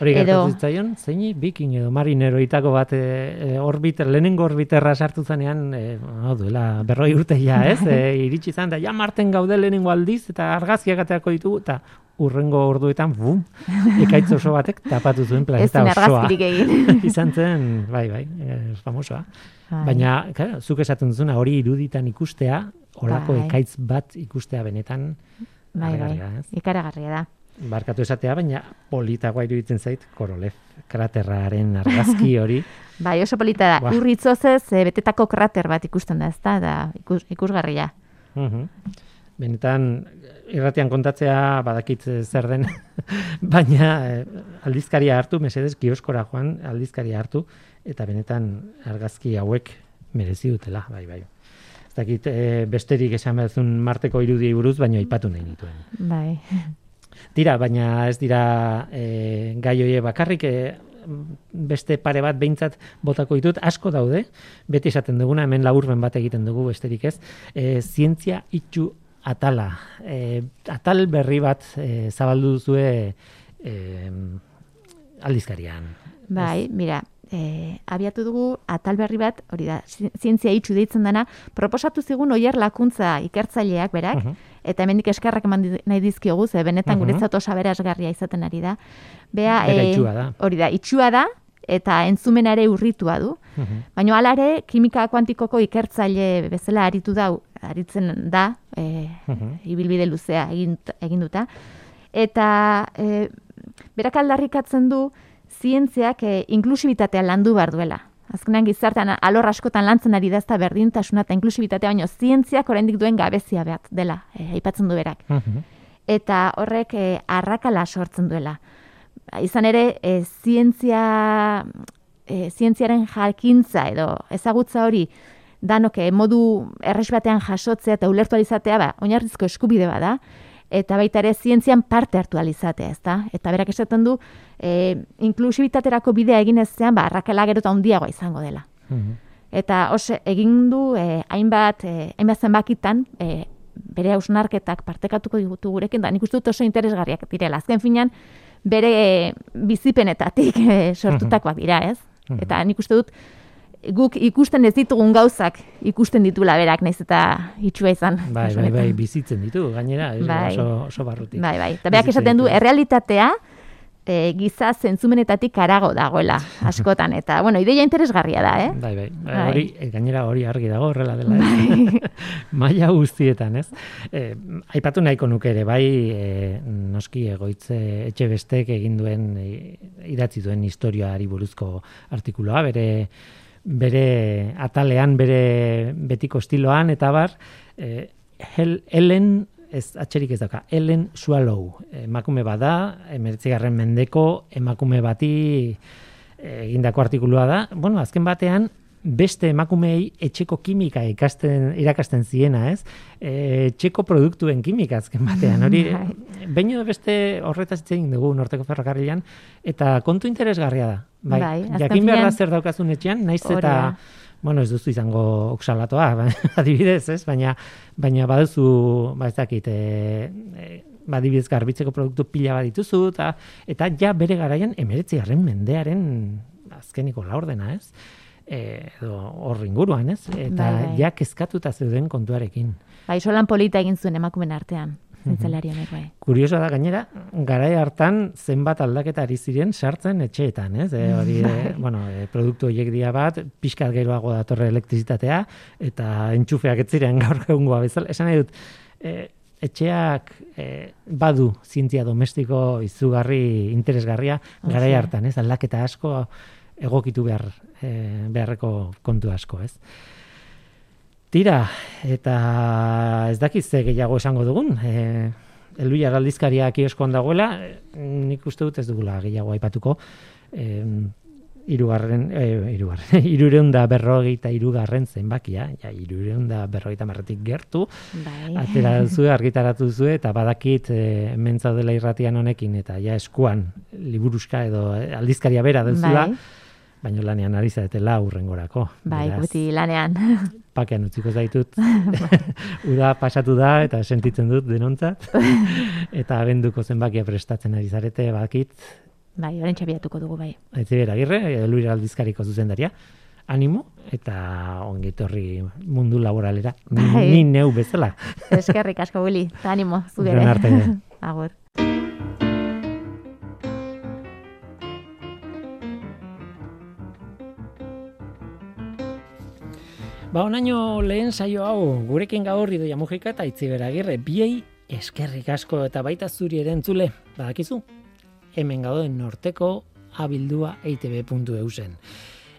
S1: Hori
S4: Edo-
S1: gertatu zitzaion, zeini biking edo marineroitako bat e, e, orbiter, lehenengo orbiterra sartu zanean, e, no, duela berroi urte ja, ez? E, iritsi zan, da ja marten gaude lehenengo aldiz, eta argazkiak ateako ditugu, eta urrengo orduetan, bum, ekaitz oso batek tapatu zuen
S4: Ez
S1: planeta osoa.
S4: argazkirik egin.
S1: Izan zen, bai, bai, e, famosoa.
S4: Bai.
S1: Baina, claro, zuk esaten duzuna, hori iruditan ikustea, olako
S4: Bai.
S1: ekaitz bat ikustea benetan,
S4: bai, bai,
S1: ez?
S4: ikaragarria da.
S1: Barkatu esatea, baina politagoa iruditzen zait Korolev kraterraren argazki hori.
S4: Bai, oso polita da.
S1: Buah.
S4: Urritzozez e, betetako krater bat ikusten da, ezta? Da ikus, ikusgarria.
S1: Mhm. Benetan, irratian kontatzea badakit eh, zer den, baina eh, aldizkaria hartu, mesedez, kioskora joan, aldizkaria hartu, eta benetan argazki hauek merezi dutela, bai, bai. Ez dakit eh, besterik esan behazun marteko irudiei buruz, baina aipatu nahi nituen.
S4: Bai.
S1: Dira, baina ez dira e, gai hoie bakarrik, e, beste pare bat behintzat botako ditut, asko daude, beti esaten duguna, hemen laburben bat egiten dugu besterik ez, e, zientzia itxu atala. E, atal berri bat e, zabaldu duzue e, aldizkarian.
S4: Bai, mira, e, abiatu dugu atal berri bat, hori da, zi- zientzia itxu deitzen dana, proposatu zigun oier lakuntza ikertzaileak berak,
S1: Mhm.
S4: Eta hemendik eskerrak eman nahi dizkiogu, ze benetan
S1: Mhm.
S4: guretzat oso aberasgarria izaten ari da. Bea,
S1: Bera
S4: e,
S1: itxua da.
S4: Hori da, itxua da, eta entzumena ere urritua du.
S1: Mhm.
S4: Baina hala ere, kimika kuantikoko ikertzaile bezala aritu da, aritzen da, e,
S1: Mhm.
S4: ibilbide luzea egin, egin duta. Eta e, berak aldarrikatzen du zientziak e, inklusibitatea landu behar duela. Azkenean gizartean alor askotan lantzen ari da ezta berdintasuna eta inklusibitatea, baina zientziak oraindik duen gabezia bat dela, e, aipatzen du berak.
S1: Mhm.
S4: Eta horrek e, arrakala sortzen duela. Izan ere, e, zientzia, e, zientziaren jakintza edo ezagutza hori danok modu erres batean jasotzea eta ulertu alizatea, ba, oinarrizko eskubide bada, eta baita ere zientzian parte hartu alizatea, ezta? Eta berak esaten du, e, inklusibitaterako bidea egin ezean, ba, arrakala gero eta handiagoa izango dela.
S1: Mhm.
S4: Eta ose, egin du eh, hainbat, eh, hainbat zenbakitan eh, bere hausnarketak partekatuko digutu gurekin, da nik uste dut oso interesgarriak direla. Azken finan, bere eh, bizipenetatik eh, sortutakoak dira, ez?
S1: Mhm.
S4: Eta nik uste dut, guk ikusten ez ditugun gauzak ikusten ditula berak, naiz eta itxua izan.
S1: Bai, bai, bai, bizitzen ditu, gainera, ez,
S4: Bai.
S1: oso, oso barrutik.
S4: Bai, bai. Eta berak esaten du, errealitatea e, giza zentzumenetatik arago dagoela askotan eta bueno, ideia interesgarria da, eh?
S1: Bai, bai. bai. Hori e, gainera hori argi dago horrela dela. Bai. Maila guztietan, ez? E, aipatu nahiko nuke ere bai, e, noski egoitze etxe bestek egin duen e, idatzi duen historiaari buruzko artikuloa, bere bere atalean, bere betiko estiloan eta bar, e, Helen ez atxerik ez daka, Ellen Swallow, emakume bada, emeritzigarren mendeko emakume bati eh, egindako artikulua da. Bueno, azken batean, beste emakumei etxeko kimika ikasten irakasten ziena, ez? E, etxeko produktuen kimika azken batean, hori bai. baino beste horretaz egin dugu Norteko Ferrokarrilan eta kontu interesgarria da. Bai, bai jakin behar da zer daukazun etxean, naiz eta bueno, ez duzu izango oksalatoa, adibidez, ez? Baina, baina baduzu, ba ez dakit, e, e, badibidez garbitzeko produktu pila bat dituzu, eta, eta ja bere garaian emeretzi mendearen azkeniko laurdena, ez? E, edo hor inguruan, ez? Eta bai, ja kezkatuta zeuden kontuarekin.
S4: Bai, solan polita egin zuen emakumen artean. Zintzelari honek bai.
S1: Kurioso da gainera, garai hartan zenbat aldaketa ari ziren sartzen etxeetan, ez? E, hori, e, bueno, e, produktu horiek dia bat, pixkat geroago datorre elektrizitatea, eta entxufeak ez ziren gaur egungoa bezala. Esan nahi dut, e, etxeak e, badu zientzia domestiko izugarri interesgarria garai hartan, ez? Aldaketa asko egokitu behar, e, beharreko kontu asko, ez? Tira, eta ez dakiz ze gehiago esango dugun. E, Elbila galdizkaria kioskoan dagoela, nik uste dut ez dugula gehiago aipatuko. E, irugarren, e, irugarren, irureun da berrogeita irugarren zenbakia, ja, irureun da berrogeita marretik gertu, bai. atera duzu, argitaratu duzu, eta badakit e, mentza dela irratian honekin, eta ja eskuan, liburuska edo aldizkaria bera duzula, bai baino lanean ari zaretela urrengorako.
S4: Bai, guti lanean.
S1: Pakean utziko zaitut. Uda pasatu da eta sentitzen dut denontzat. eta abenduko zenbakia prestatzen ari zarete, bakit.
S4: Bai, orain txabiatuko dugu, bai.
S1: Aitzi bera, girre, Luira Aldizkariko zuzendaria. Animo eta ongitorri mundu laboralera. Bai. Ni, neu bezala.
S4: Eskerrik asko, Willy. Animo, zugere. Agur.
S1: Ba, onaino lehen saio hau, gurekin gaur idoia mugika eta itzibera agirre, biei eskerrik asko eta baita zuri erentzule, badakizu, hemen gauden norteko abildua eitb.eu zen.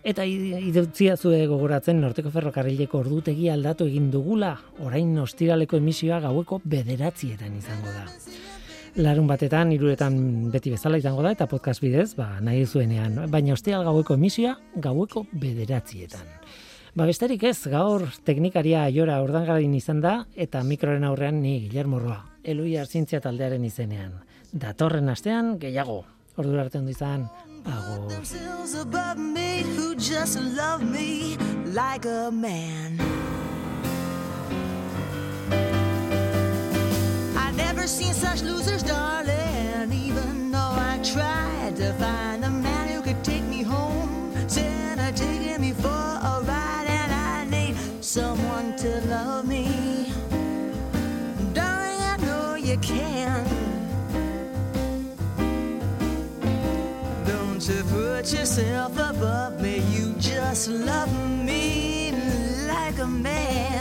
S1: Eta idutzia zue gogoratzen norteko ferrokarrileko ordutegi aldatu egin dugula, orain ostiraleko emisioa gaueko bederatzietan izango da. Larun batetan, iruretan beti bezala izango da, eta podcast bidez, ba, nahi zuenean, baina ostiral gaueko emisioa gaueko bederatzietan. Ba besterik ez, gaur teknikaria jora ordangarin izan da, eta mikroren aurrean ni Guillermo Roa, elui arzintzia taldearen izenean. Datorren astean, gehiago, ordu arte ondo izan, agur. never seen such losers, darling, put yourself above me, you just love me like a man.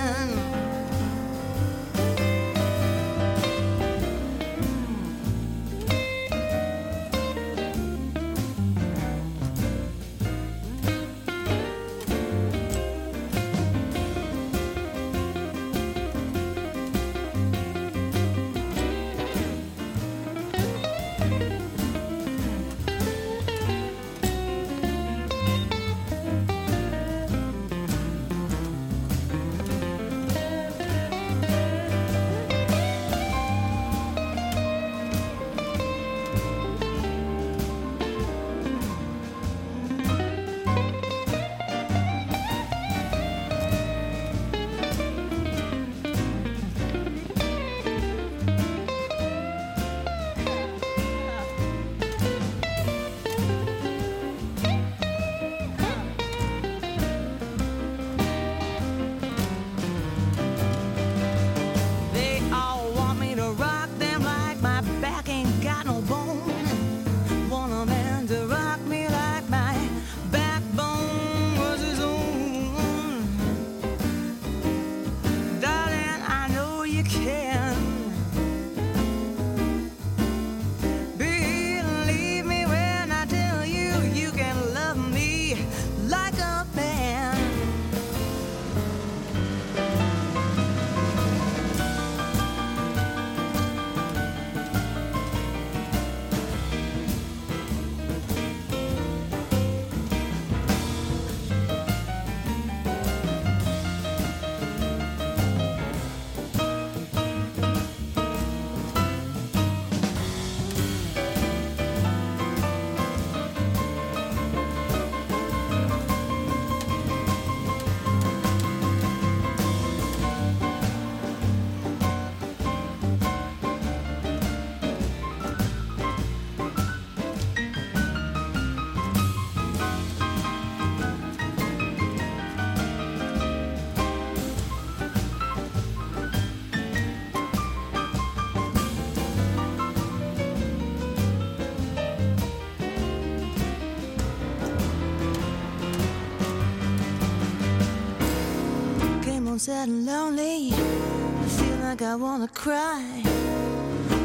S5: Feeling sad and lonely. I feel like I wanna cry.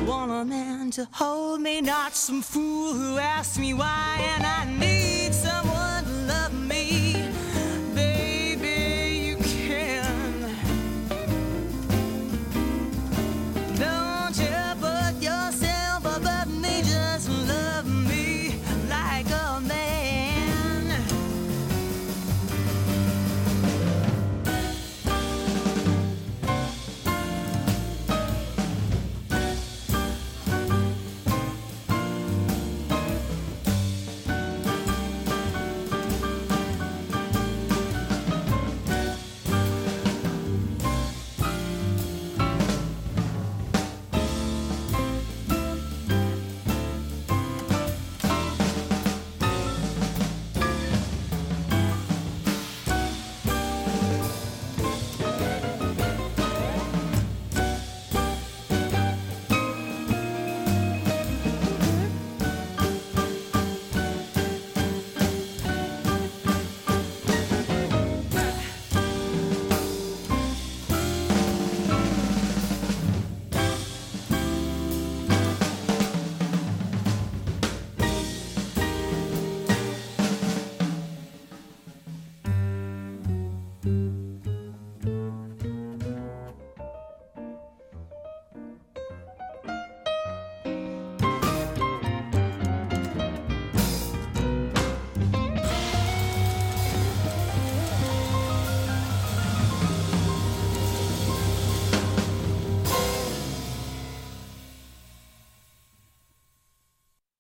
S5: Want a man to hold me, not some fool who asks me why. And I need.